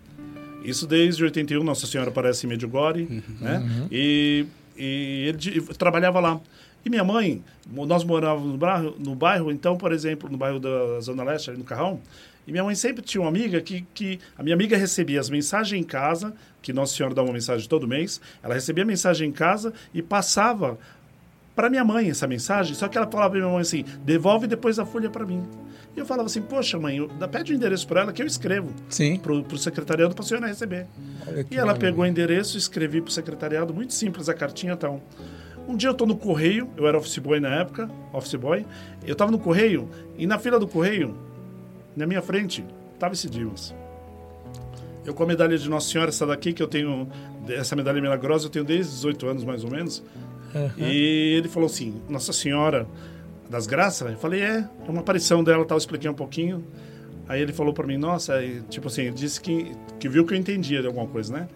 S5: Isso desde 81, Nossa Senhora aparece em Medjugorje, né? E, e ele trabalhava lá. E minha mãe, nós morávamos no bairro, no bairro, então, por exemplo, no bairro da Zona Leste, ali no Carrão, e minha mãe sempre tinha uma amiga que, que a minha amiga recebia as mensagens em casa, que Nossa Senhora dá uma mensagem todo mês, ela recebia a mensagem em casa e passava para minha mãe essa mensagem, só que ela falava para minha mãe assim: devolve depois a folha para mim. E eu falava assim: poxa, mãe, pede o endereço para ela que eu escrevo
S3: Sim.
S5: pro, pro secretariado para a senhora receber.
S3: Olha
S5: E ela
S3: maravilha.
S5: pegou o endereço, escrevi pro secretariado, muito simples a cartinha tal. Um dia eu tô no correio, eu era office boy na época, office boy. Eu tava no correio e na fila do correio, na minha frente, tava esse Dimas. Eu com a medalha de Nossa Senhora, essa daqui que eu tenho, essa medalha milagrosa, eu tenho desde 18 anos mais ou menos. E ele falou assim: Nossa Senhora das Graças? Eu falei: É, é uma aparição dela, tal. Expliquei um pouquinho. Aí ele falou para mim: Nossa, e, tipo assim, ele disse que, que viu que eu entendia de alguma coisa, né?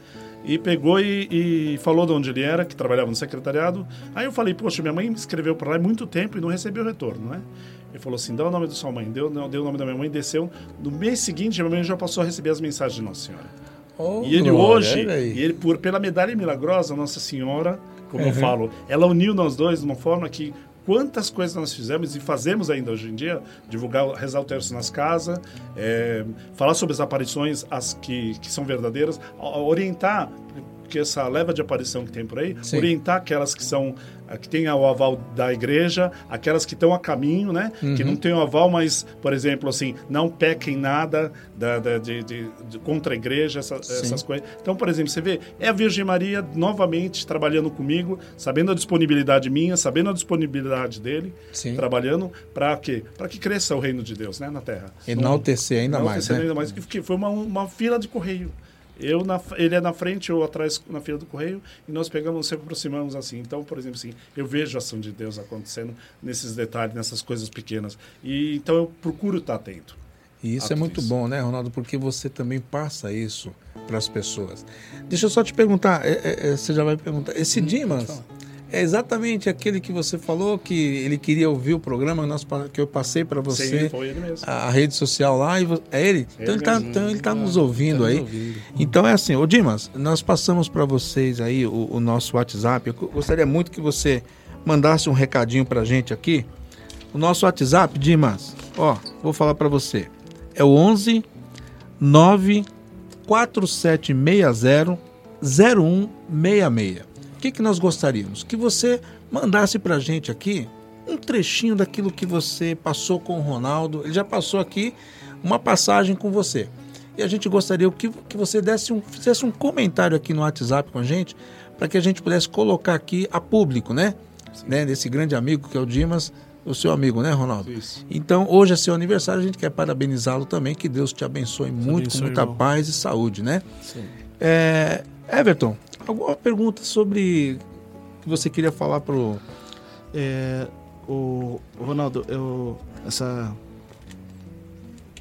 S5: E pegou e, e falou de onde ele era, que trabalhava no secretariado. Aí eu falei: Poxa, minha mãe me escreveu para lá há muito tempo e não recebeu retorno, né? Ele falou assim: dá o nome da sua mãe. Deu, deu o nome da minha mãe, desceu. No mês seguinte, minha mãe já passou a receber as mensagens de Nossa Senhora.
S3: Oh,
S5: E ele
S3: glória,
S5: hoje, e ele por pela medalha milagrosa, Nossa Senhora, como eu
S3: Uhum.
S5: falo, ela uniu nós dois de uma forma que quantas coisas nós fizemos e fazemos ainda hoje em dia, divulgar, rezar o terço nas casas, é, falar sobre as aparições, as que, que são verdadeiras, orientar que essa leva de aparição que tem por aí,
S3: Sim.
S5: orientar aquelas que são que têm o aval da igreja, aquelas que estão a caminho, né? Que
S3: Uhum.
S5: não têm o aval, mas, por exemplo, assim, não pequem nada da, da- de, de- de- contra a igreja, essa- essas coisas. Então, por exemplo, você vê, é a Virgem Maria novamente trabalhando comigo, sabendo a disponibilidade minha, sabendo a disponibilidade dele,
S3: Sim.
S5: trabalhando para quê? Para que cresça o reino de Deus, né, na Terra.
S3: Enaltecer ainda mais,
S5: Enaltecer
S3: né?
S5: ainda mais. Que foi uma, uma fila de correio. Eu na, ele é na frente, eu atrás na fila do correio, e nós pegamos, se aproximamos assim. Então, por exemplo, assim, eu vejo a ação de Deus acontecendo nesses detalhes, nessas coisas pequenas. E então eu procuro estar atento.
S3: E isso é muito
S5: isso.
S3: bom, né, Ronaldo? Porque você também passa isso para as pessoas. Deixa eu só te perguntar, é, é, é, você já vai perguntar. Esse Dimas é exatamente aquele que você falou que ele queria ouvir o programa que, nós, que eu passei para você,
S5: Sim, foi ele mesmo.
S3: a, a rede social lá. E é ele? Então ele está então ele tá nos ouvindo
S2: Tá
S3: aí.
S2: ouvindo.
S3: Então é assim, ô Dimas, nós passamos para vocês aí o, o nosso WhatsApp. Eu go- gostaria muito que você mandasse um recadinho para gente aqui. O nosso WhatsApp, Dimas, ó, vou falar para você. É o 11 94760 0166. O que, que nós gostaríamos? Que você mandasse para gente aqui um trechinho daquilo que você passou com o Ronaldo. Ele já passou aqui uma passagem com você. E a gente gostaria que, que você desse um, fizesse um comentário aqui no WhatsApp com a gente, para que a gente pudesse colocar aqui a público, né? né? Desse grande amigo que é o Dimas, o seu amigo, né, Ronaldo?
S5: Isso.
S3: Então, hoje é seu aniversário, a gente quer parabenizá-lo também, que Deus te abençoe muito, com
S6: abençoe,
S3: muita
S6: irmão.
S3: paz e saúde, né? É, Everton, alguma pergunta sobre que você queria falar pro.
S6: É, o Ronaldo, eu, essa,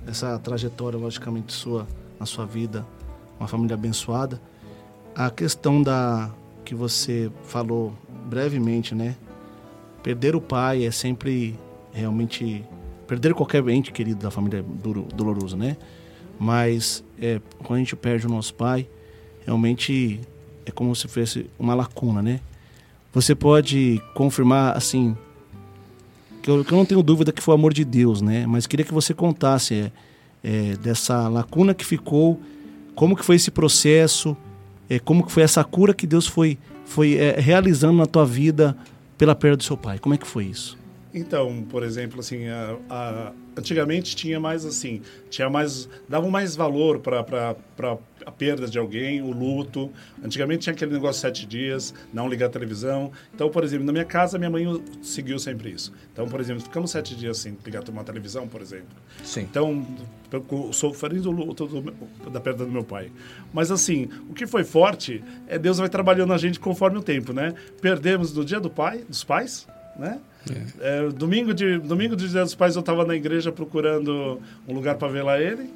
S6: essa trajetória, logicamente, sua, na sua vida, uma família abençoada, a questão da que você falou brevemente, né? Perder o pai é sempre realmente. Perder qualquer ente querido da família é doloroso, né? Mas é, quando a gente perde o nosso pai, realmente é como se fosse uma lacuna, né? Você pode confirmar, assim, que eu, que eu não tenho dúvida que foi o amor de Deus, né? Mas queria que você contasse é, é, dessa lacuna que ficou, como que foi esse processo, é, como que foi essa cura que Deus foi, foi é, realizando na tua vida pela perda do seu pai. Como é que foi isso?
S5: Então, por exemplo, assim, a, a- antigamente tinha mais assim, tinha mais, davam mais valor para a perda de alguém, o luto. Antigamente tinha aquele negócio de sete dias, não ligar a televisão. Então, por exemplo, na minha casa, minha mãe seguiu sempre isso. Então, por exemplo, ficamos sete dias sem ligar uma televisão, por exemplo.
S3: Sim.
S5: Então, sofrendo o luto do da perda do meu pai. Mas assim, o que foi forte é Deus vai trabalhando a gente conforme o tempo, né? Perdemos no dia do pai, dos pais, né? É, domingo de domingo de dia dos pais eu estava na igreja procurando um lugar para velar ele,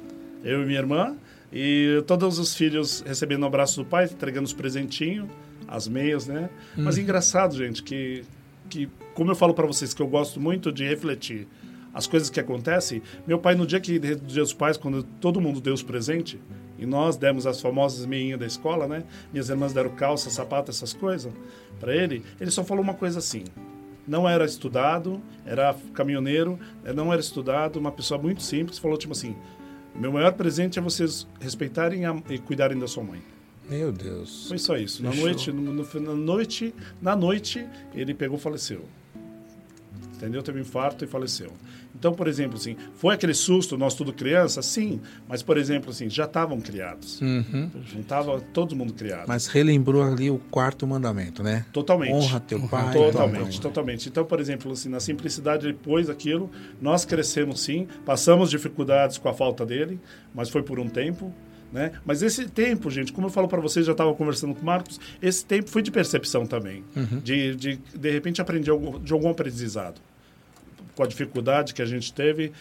S5: eu e minha irmã, e todos os filhos recebendo o abraço do pai, entregando os presentinhos, as meias, né? Mas engraçado, gente, que que como eu falo para vocês que eu gosto muito de refletir as coisas que acontecem. Meu pai no dia que dia dos pais, quando todo mundo deu os presentes e nós demos as famosas meinhas da escola, né? Minhas irmãs deram calça, sapato, essas coisas para ele. Ele só falou uma coisa assim: não era estudado, era caminhoneiro, eh, não era estudado, uma pessoa muito simples, falou tipo assim: meu maior presente é vocês respeitarem a- e cuidarem da sua mãe.
S3: Meu Deus.
S5: Foi só isso. Na
S6: Fechou.
S5: noite, no, no- na noite, na noite, ele pegou e faleceu. Entendeu? Teve um infarto e faleceu. Então, por exemplo, assim, foi aquele susto, nós tudo criança? Sim, mas, por exemplo, assim, já estavam criados.
S3: Uhum.
S5: Não estava todo mundo criado.
S3: Mas relembrou ali o quarto mandamento, né?
S5: Totalmente.
S3: Honra teu pai. tua
S5: Totalmente, totalmente. Então, por exemplo, assim, na simplicidade depois daquilo, nós crescemos sim, passamos dificuldades com a falta dele, mas foi por um tempo. Né? Mas esse tempo, gente, como eu falo para vocês, já estava conversando com o Marcos, esse tempo foi de percepção também. De, de, de repente, algum, de algum aprendizado. Com a dificuldade que a gente teve,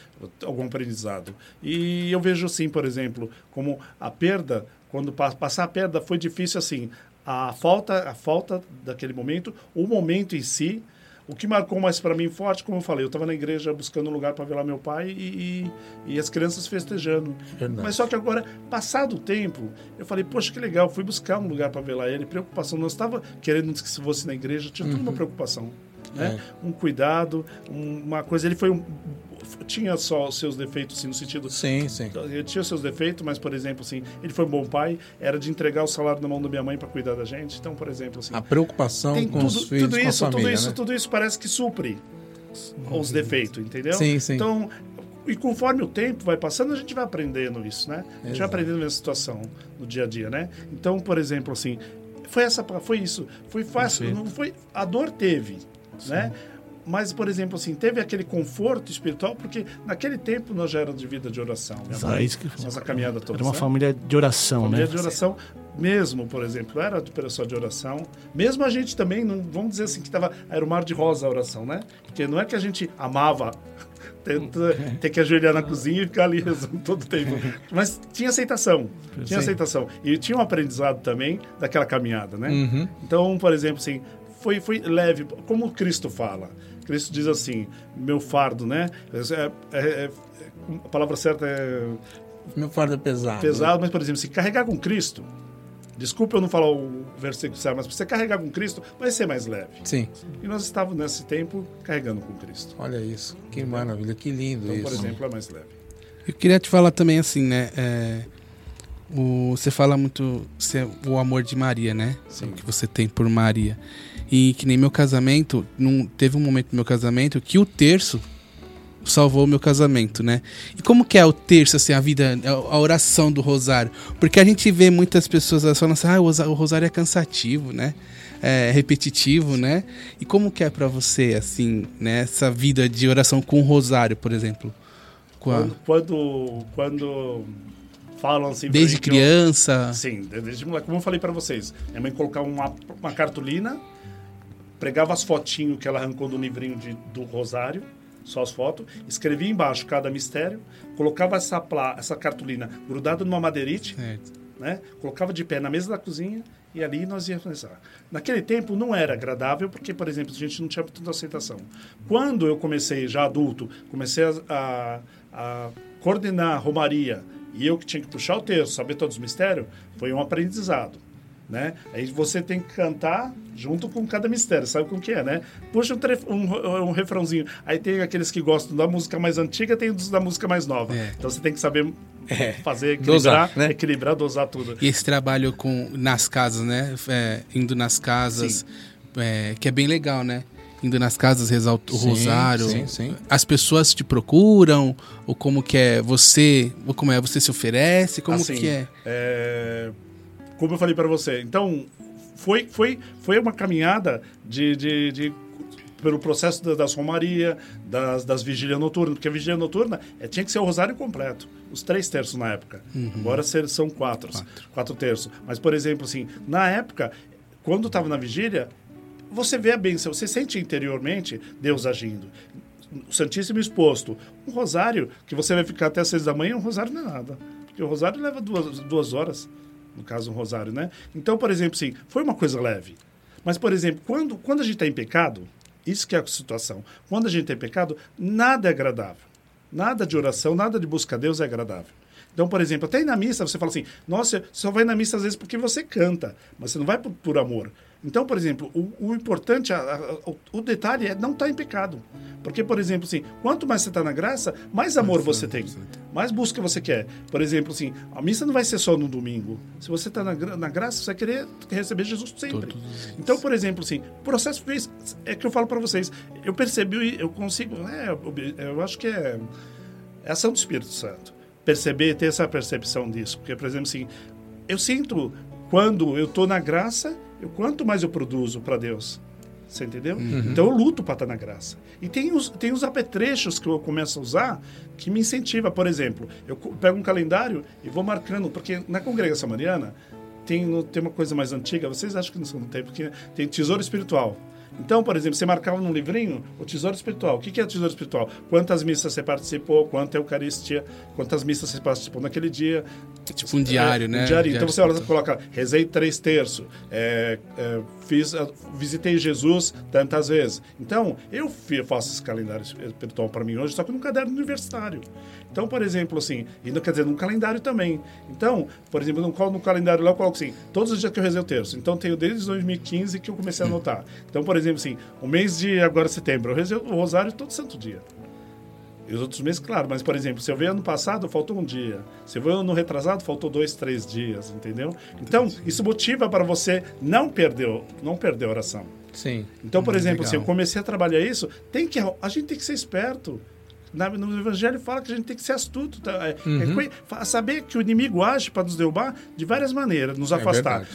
S5: algum aprendizado. E eu vejo assim, por exemplo, como a perda, quando pa- passar a perda foi difícil assim, a falta, a falta daquele momento, o momento em si, o que marcou mais para mim forte, como eu falei, eu estava na igreja buscando um lugar para velar meu pai e, e, e as crianças festejando.
S3: Verdade.
S5: Mas só que agora, passado o tempo, eu falei, poxa, que legal, fui buscar um lugar para velar ele, preocupação, não estava querendo que se fosse na igreja, tinha tudo uma preocupação. Né? Um cuidado, um- uma coisa, ele foi um, tinha só os seus defeitos, assim, no sentido
S3: Sim, sim.
S5: ele tinha os seus defeitos, mas, por exemplo, assim, ele foi um bom pai, era de entregar o salário na mão da minha mãe para cuidar da gente. Então, por exemplo, assim,
S3: A preocupação com
S5: tudo,
S3: os filhos,
S5: tudo isso,
S3: família,
S5: tudo isso,
S3: né?
S5: tudo isso parece que supre os defeitos, entendeu?
S3: Sim, sim.
S5: Então, e conforme o tempo vai passando, a gente vai aprendendo isso, né? A gente vai aprendendo essa situação no dia a dia, né? Então, por exemplo, assim, foi essa, foi isso, foi fácil, não foi, a dor teve, né? Mas, por exemplo, assim, teve aquele conforto espiritual, porque naquele tempo nós já éramos de vida de oração. Minha mãe,
S6: que-
S5: nossa caminhada toda.
S6: Era uma
S5: né?
S6: família de oração,
S5: Família
S6: né?
S5: de oração, mesmo, por exemplo, era de pessoa de oração. Mesmo a gente também, não, vamos dizer assim, que tava, era o mar de rosa a oração, né? Porque não é que a gente amava ter, ter- ter que ajoelhar na cozinha e ficar ali rezando todo o tempo. Mas tinha aceitação, tinha
S3: Sim.
S5: aceitação. E tinha um aprendizado também daquela caminhada, né?
S3: Uhum.
S5: Então, por exemplo, assim, foi, foi leve, como Cristo fala. Cristo diz assim, meu fardo, né? É- é- é- a palavra certa é
S3: Meu fardo é pesado.
S5: pesado, mas, por exemplo, se carregar com Cristo, desculpa eu não falar o versículo certo, mas se você carregar com Cristo, vai ser mais leve.
S3: Sim,
S5: E nós estávamos nesse tempo carregando com Cristo.
S3: olha isso. Que maravilha, que lindo
S5: Então,
S3: isso.
S5: por exemplo, é mais leve.
S2: Eu queria te falar também assim, né? é, o, você fala muito você- o amor de Maria, né? O que você tem por Maria. E que nem meu casamento, num, teve um momento no meu casamento que o terço salvou o meu casamento, né? E como que é o terço, assim, a vida, a oração do rosário? Porque a gente vê muitas pessoas falando assim, ah, o rosário é cansativo, né? É repetitivo, né? E como que é pra você, assim, né? Essa vida de oração com o rosário, por exemplo? A-
S5: Quando, quando, quando falam assim...
S2: Desde
S5: que eu-
S2: criança.
S5: Sim, desde moleque. Como eu falei para vocês, minha mãe colocava uma, uma cartolina, pregava as fotinhos que ela arrancou do livrinho de, do Rosário, só as fotos, escrevia embaixo cada mistério, colocava essa, pla, essa cartolina grudada numa madeirite, né? colocava de pé na mesa da cozinha e ali nós íamos rezar. Naquele tempo não era agradável porque, por exemplo, a gente não tinha tanta aceitação. Quando eu comecei, já adulto, comecei a, a, a coordenar a romaria e eu que tinha que puxar o texto, saber todos os mistérios, foi um aprendizado. Né? Aí você tem que cantar junto com cada mistério, sabe como que é, né? Puxa um, um, um refrãozinho. Aí tem aqueles que gostam da música mais antiga, tem os da música mais nova.
S2: É.
S5: Então você tem que saber
S3: É.
S5: fazer, equilibrar,
S3: Dosar, né?
S5: equilibrar, dosar tudo.
S2: E esse trabalho com nas casas, né? É, indo nas casas, é, que é bem legal, né? Indo nas casas rezar o, o
S3: Sim,
S2: rosário.
S3: sim, sim.
S2: As pessoas te procuram, ou como que é você, ou como é você se oferece, como
S5: Assim,
S2: que é?
S5: é, Como eu falei para você, então foi, foi, foi uma caminhada de, de, de- pelo processo da, das romaria, das, das vigílias noturnas, porque a vigília noturna é, tinha que ser o rosário completo, os três terços na época. Agora ser- são quatro, quatro, terços. Mas, por exemplo, assim, na época, quando estava na vigília, você vê a bênção, você sente interiormente Deus agindo. O Santíssimo exposto. Um rosário, que você vai ficar até às seis da manhã, um rosário não é nada. Porque o rosário leva duas, duas horas, no caso, um rosário, né? Então, por exemplo, sim, foi uma coisa leve. Mas, por exemplo, quando, quando a gente está em pecado, isso que é a situação. Quando a gente está em pecado, nada é agradável. Nada de oração, nada de busca a Deus é agradável. Então, por exemplo, até na missa você fala assim, nossa, você só vai na missa às vezes porque você canta, mas você não vai por, por amor. Então, por exemplo, o, o importante, a, a, o, detalhe é não estar em pecado. Porque, por exemplo, assim, quanto mais você está na graça, mais amor você tem, mais busca você quer. Por exemplo, assim, a missa não vai ser só no domingo. Se você está na, na graça, você vai querer receber Jesus sempre. Então, por exemplo, assim, o processo fez. É que eu falo para vocês, eu percebi, eu consigo. É, eu, eu acho que é, é ação do Espírito Santo. Perceber, ter essa percepção disso. Porque, por exemplo, assim, eu sinto quando eu estou na graça, eu, quanto mais eu produzo para Deus. Você entendeu? Então eu luto para estar na graça. E tem os, tem os apetrechos que eu começo a usar que me incentiva. Por exemplo, eu pego um calendário e vou marcando, porque na congregação mariana tem, tem uma coisa mais antiga, vocês acham que não tem, porque tem tesouro espiritual. Então, por exemplo, você marcava num livrinho o tesouro espiritual. O que é o tesouro espiritual? Quantas missas você participou, quanta Eucaristia, quantas missas você participou naquele dia.
S2: Tipo um diário,
S5: É,
S2: né?
S5: Um diário. Então você olha, coloca, rezei três terços, é, é, fiz, a- visitei Jesus tantas vezes. Então, eu faço esse calendário espiritual para mim hoje, só que no caderno universitário. Então, por exemplo, assim, e não quer dizer, num calendário também. Então, por exemplo, no, no calendário lá eu coloco assim, todos os dias que eu rezei o terço. Então, tenho desde 2015 que eu comecei a anotar. Então, por exemplo, assim, o mês de agora setembro, eu rezei o rosário todo santo dia. E os outros meses, claro, mas, por exemplo, se eu ver ano passado, faltou um dia. Se eu ver ano retrasado, faltou dois, três dias, entendeu? Então, isso motiva para você não perder, não perder a oração.
S3: Sim.
S5: Então, por
S2: Hum,
S5: exemplo,
S2: legal.
S5: se eu comecei a trabalhar isso, tem que, a gente tem que ser esperto. Na- no Evangelho fala que a gente tem que ser astuto, tá? É- é coi- fa- saber que o inimigo age para nos derrubar de várias maneiras, nos afastar.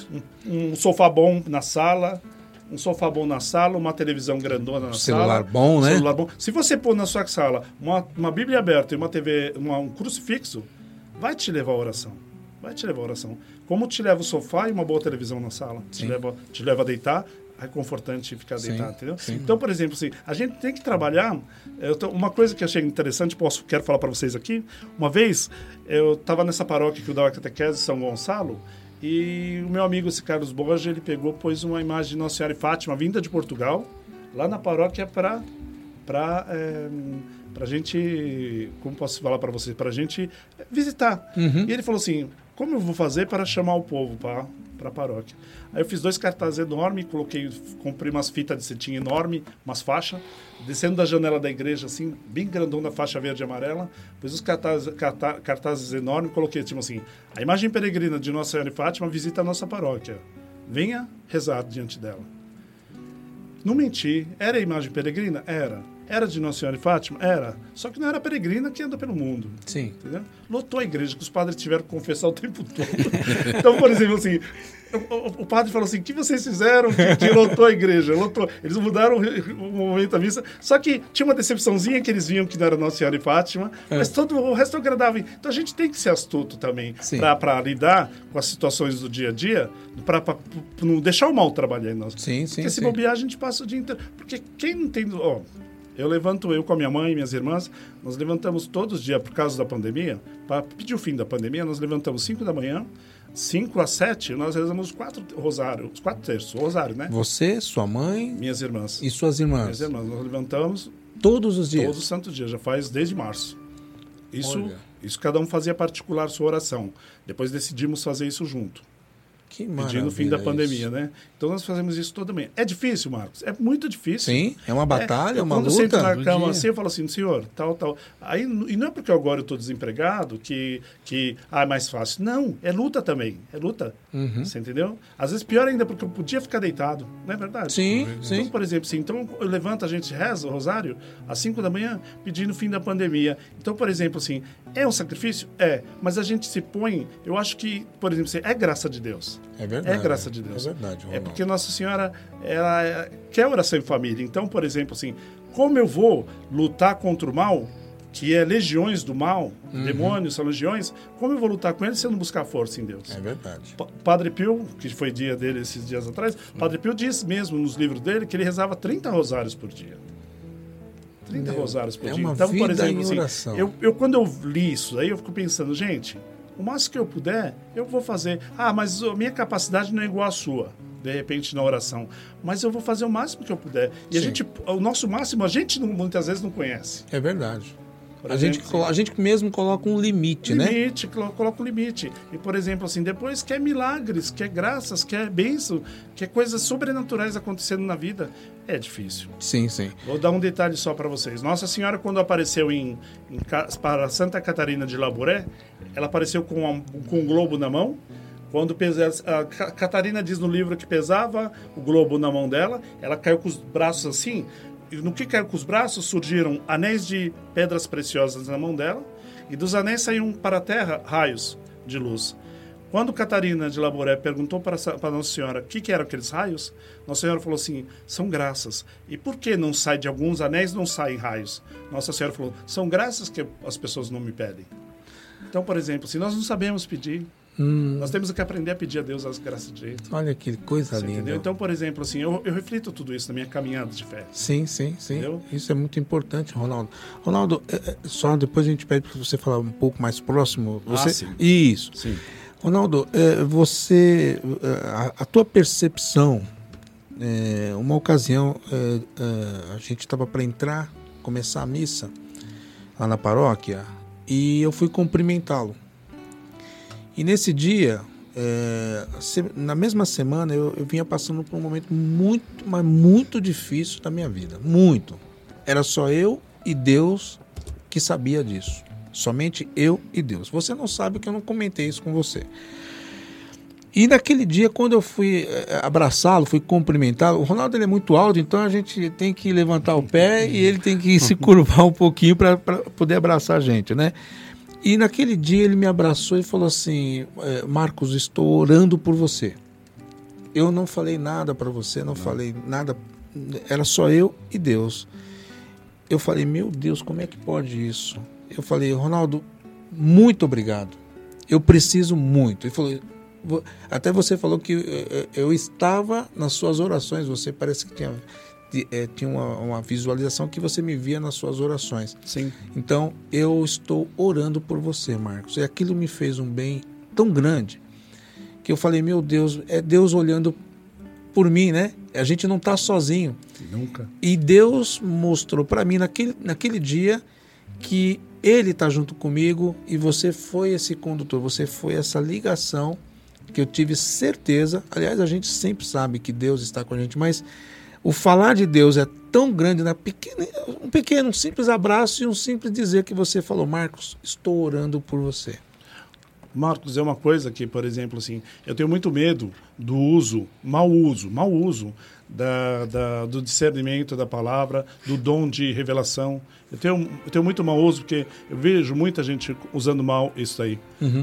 S5: um, um sofá bom na sala, um sofá bom na sala, uma televisão grandona na
S3: celular
S5: sala,
S3: bom, né?
S5: celular bom. Se você pôr na sua sala uma, uma Bíblia aberta e uma TV, uma- um crucifixo, vai te levar à oração. Vai te levar à oração. Como te leva o sofá e uma boa televisão na sala? Te leva, te leva a deitar, é confortante ficar
S3: Sim,
S5: deitado, entendeu?
S3: sim.
S5: Então, por exemplo, assim, a gente tem que trabalhar. tô- uma coisa que eu achei interessante, posso, quero falar para vocês aqui. Uma vez, eu estava nessa paróquia que eu dava catequese, São Gonçalo, e o meu amigo, esse Carlos Borges, ele pegou, pôs uma imagem de Nossa Senhora de Fátima, vinda de Portugal, lá na paróquia para para para gente, como posso falar para vocês, para gente visitar. E ele falou assim, como eu vou fazer para chamar o povo para para a paróquia? Aí eu fiz dois cartazes enormes, coloquei, comprei umas fitas de cetim enorme, umas faixas, descendo da janela da igreja assim, bem grandona, faixa verde e amarela, pus os cartazes, carta- cartazes enormes, coloquei tipo assim, a imagem peregrina de Nossa Senhora de Fátima visita a nossa paróquia. Venha rezar diante dela. Não menti. Era a imagem peregrina? Era. Era de Nossa Senhora de Fátima? Era. Só que não era peregrina que anda pelo mundo.
S3: Sim.
S5: Entendeu? Lotou a igreja, que os padres tiveram que confessar o tempo todo. então, por exemplo, assim, o, o- padre falou assim: o que vocês fizeram que, que lotou a igreja? Lotou. Eles mudaram o, o momento da missa. Só que tinha uma decepçãozinha que eles viam que não era Nossa Senhora de Fátima, mas todo o resto agradável. Então a gente tem que ser astuto também para lidar com as situações do dia a dia, para não deixar o mal trabalhar em nós.
S3: Sim, sim,
S5: Porque se
S3: sim.
S5: bobear, a gente passa o dia inteiro. Porque quem não tem. Ó, eu levanto, eu com a minha mãe e minhas irmãs, nós levantamos todos os dias, por causa da pandemia, para pedir o fim da pandemia, nós levantamos 5 da manhã, 5 às 7, nós rezamos os quatro rosários, os quatro terços, o rosário, né?
S3: Você, sua mãe
S5: Minhas irmãs.
S3: e suas
S5: Minhas
S3: irmãs.
S5: irmãs, nós levantamos
S3: Todos os dias.
S5: Todo santo dia, já faz desde março. Isso,
S3: Olha.
S5: isso cada um fazia particular sua oração. Depois decidimos fazer isso junto,
S3: Que
S5: pedindo o fim da pandemia,
S3: isso.
S5: né? Então nós fazemos isso toda manhã. É difícil, Marcos, é muito difícil.
S3: Sim, é uma batalha,
S5: É,
S3: uma
S5: quando eu sento
S3: luta.
S5: na cama
S2: dia.
S5: assim, eu falo assim, senhor, tal, tal. Aí, e não é porque agora eu estou desempregado que, que ah, é mais fácil. Não, é luta também. É luta.
S3: Uhum.
S5: Você entendeu? Às vezes pior ainda, porque eu podia ficar deitado. Não é verdade?
S3: Sim,
S5: Então,
S3: sim.
S5: por exemplo, assim, então eu levanto, a gente reza o rosário às 5 da manhã, pedindo o fim da pandemia. Então, por exemplo, assim, é um sacrifício? É. Mas a gente se põe, eu acho que, por exemplo, assim, é graça de Deus.
S3: É verdade.
S5: É graça de Deus.
S3: É verdade,
S5: É
S3: Ronaldo.
S5: porque Nossa Senhora ela é- quer oração em família. Então, por exemplo, assim, como eu vou lutar contra o mal, que é legiões do mal,
S3: Uhum.
S5: demônios são legiões, como eu vou lutar com eles se eu não buscar força em Deus?
S3: É verdade.
S5: Pa- Padre Pio, que foi dia dele esses dias atrás, Padre Pio diz mesmo nos livros dele que ele rezava 30 rosários por dia. 30
S3: Meu,
S5: rosários por
S3: é
S5: dia. Então, por exemplo,
S3: em
S5: assim, eu, eu quando eu li isso aí, eu fico pensando, gente, o máximo que eu puder, eu vou fazer. Ah, mas a minha capacidade não é igual à sua, de repente, na oração. Mas eu vou fazer o máximo que eu puder. E a
S3: Sim.
S5: gente, o nosso máximo, a gente não- muitas vezes não conhece.
S3: É verdade.
S5: Por
S3: A gente,
S5: exemplo,
S3: a gente mesmo coloca um limite, né?
S5: limite, colo- coloca um limite. E, por exemplo, assim, depois quer milagres, quer graças, quer bênção, quer coisas sobrenaturais acontecendo na vida. É difícil.
S3: Sim, sim.
S5: Vou dar um detalhe só para vocês. Nossa Senhora, quando apareceu em, em para Santa Catarina de Laboré, ela apareceu com, a- com um globo na mão. Quando pesa, a Ca- Catarina diz no livro que pesava o globo na mão dela, ela caiu com os braços assim. No que caiu com os braços surgiram anéis de pedras preciosas na mão dela, e dos anéis saíam para a terra raios de luz. Quando Catarina de Laboré perguntou para, para Nossa Senhora o que, que eram aqueles raios, Nossa Senhora falou assim: são graças. E por que não sai de alguns anéis, não saem raios? Nossa Senhora falou: são graças que as pessoas não me pedem. Então, por exemplo, se nós não sabemos pedir,
S3: Hum,
S5: nós temos que aprender a pedir a Deus as graças de jeito.
S3: olha que coisa linda.
S5: entendeu? Então, por exemplo, assim, eu, eu reflito tudo isso na minha caminhada de fé.
S3: Sim, sim, sim.
S5: Entendeu?
S3: Isso é muito importante, Ronaldo. Ronaldo, é, é, só depois a gente pede para você falar um pouco mais próximo. Você...
S5: Ah, sim.
S3: Isso.
S5: Sim.
S3: Ronaldo, é, você, a, tua percepção, é, uma ocasião, a gente estava para entrar, começar a missa lá na paróquia e eu fui cumprimentá-lo. E nesse dia, é, na mesma semana, eu, eu vinha passando por um momento muito, mas muito difícil da minha vida. Muito. Era só eu e Deus que sabia disso. Somente eu e Deus. Você não sabe que eu não comentei isso com você. E naquele dia, quando eu fui eh, abraçá-lo, fui cumprimentá-lo, o Ronaldo ele é muito alto, então a gente tem que levantar o pé e ele tem que se curvar um pouquinho para poder abraçar a gente, né? E naquele dia ele me abraçou e falou assim: eh, Marcos, estou orando por você. Eu não falei nada para você, não, falei nada, era só eu e Deus. Eu falei: Meu Deus, como é que pode isso? Eu falei: Ronaldo, muito obrigado. Eu preciso muito. Ele falou: "Vo- Até você falou que eh, eh, eu estava nas suas orações. Você parece que tinha, eh, tinha uma, uma visualização que você me via nas suas orações.
S5: Sim.
S3: Então, eu estou orando por você, Marcos. E aquilo me fez um bem tão grande que eu falei, meu Deus, é Deus olhando por mim, né? A gente não está sozinho.
S5: Nunca.
S3: E Deus mostrou para mim naquele, naquele dia que Ele está junto comigo e você foi esse condutor, você foi essa ligação que eu tive certeza. Aliás, a gente sempre sabe que Deus está com a gente, mas o falar de Deus é tão grande, na pequena, um pequeno, um simples abraço e um simples dizer que você falou, Marcos, estou orando por você.
S5: Marcos, é uma coisa que, por exemplo, assim, eu tenho muito medo do uso, mau uso, mau uso da, da- do discernimento da palavra, do dom de revelação. Eu tenho, eu tenho muito mau uso porque eu vejo muita gente usando mal isso aí,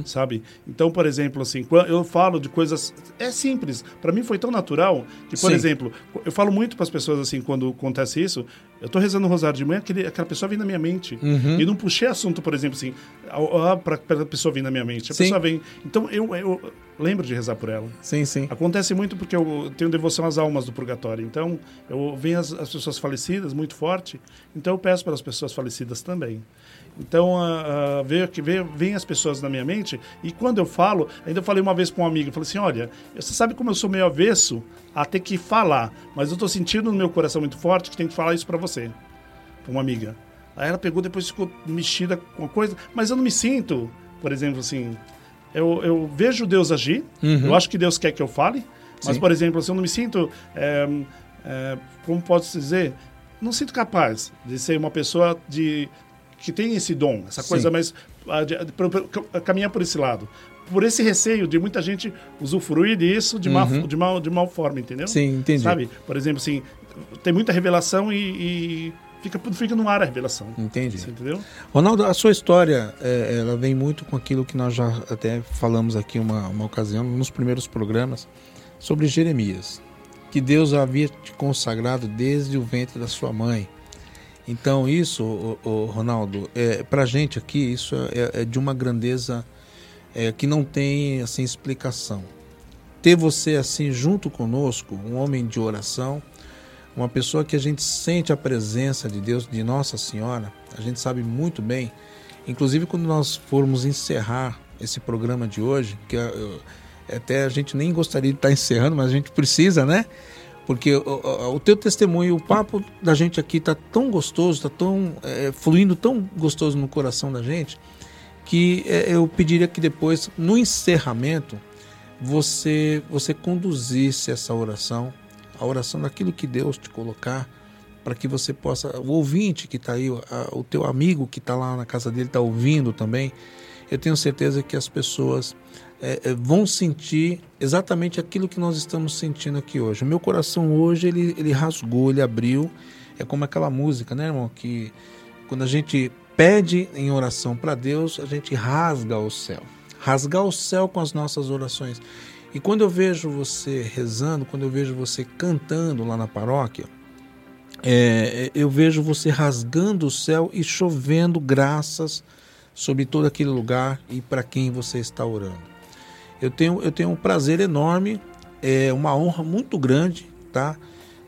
S5: sabe? Então, por exemplo, assim, eu falo de coisas é simples. Para mim foi tão natural que, por
S3: Sim.
S5: exemplo, eu falo muito para as pessoas assim quando acontece isso. Eu tô rezando o rosário de manhã, aquele, aquela pessoa vem na minha mente e não puxei assunto, por exemplo, assim, para a pessoa vir na minha mente. A
S3: Sim.
S5: pessoa vem. Então eu, eu lembro de rezar por ela.
S3: Sim, sim.
S5: Acontece muito porque eu tenho devoção às almas do purgatório. Então, eu venho as, as pessoas falecidas muito forte. Então, eu peço para as pessoas falecidas também. Então, ah, veio que vem, as pessoas na minha mente. E quando eu falo, ainda eu falei uma vez para um amigo, eu falei assim, olha, você sabe como eu sou meio avesso a ter que falar, mas eu estou sentindo no meu coração muito forte que tem que falar isso para você, para uma amiga. Aí ela pegou, depois ficou mexida com a coisa, mas eu não me sinto, por exemplo, assim, eu, eu vejo Deus agir, eu acho que Deus quer que eu fale, mas,
S3: Sim.
S5: por exemplo, assim, eu não me sinto, é, é, como pode-se dizer, não sinto capaz de ser uma pessoa de que tem esse dom, essa
S3: Sim.
S5: coisa mais ah, caminhar por esse lado. Por esse receio de muita gente usufruir disso de, mal, de, mal, de mal forma, entendeu?
S3: Uhum. Sim, entendi.
S5: Sabe? Por exemplo, assim, tem muita revelação e, e fica, fica no ar a revelação.
S3: Entendi.
S5: Você entendeu?
S3: Ronaldo, a sua história, é, ela vem muito com aquilo que nós já até falamos aqui uma, uma ocasião, nos primeiros programas, sobre Jeremias. Que Deus havia te consagrado desde o ventre da sua mãe. Então isso, ô- ô, Ronaldo, é, pra gente aqui, isso é, é de uma grandeza é, que não tem assim explicação. Ter você assim junto conosco, um homem de oração, uma pessoa que a gente sente a presença de Deus, de Nossa Senhora, a gente sabe muito bem, inclusive quando nós formos encerrar esse programa de hoje, que eu- até a gente nem gostaria de estar encerrando, mas a gente precisa, né? Porque o, o, teu testemunho, o papo da gente aqui tá tão gostoso, tá tão é, fluindo tão gostoso no coração da gente, que é, eu pediria que depois, no encerramento, você você conduzisse essa oração, a oração daquilo que Deus te colocar, para que você possa, o ouvinte que está aí, a, o teu amigo que está lá na casa dele está ouvindo também, eu tenho certeza que as pessoas é, é, vão sentir exatamente aquilo que nós estamos sentindo aqui hoje. O meu coração hoje ele, ele rasgou, ele abriu, é como aquela música, né, irmão, que quando a gente pede em oração para Deus, a gente rasga o céu, rasgar o céu com as nossas orações. E quando eu vejo você rezando, quando eu vejo você cantando lá na paróquia, é, eu vejo você rasgando o céu e chovendo graças sobre todo aquele lugar e para quem você está orando. Eu tenho, eu tenho um prazer enorme, é uma honra muito grande, tá?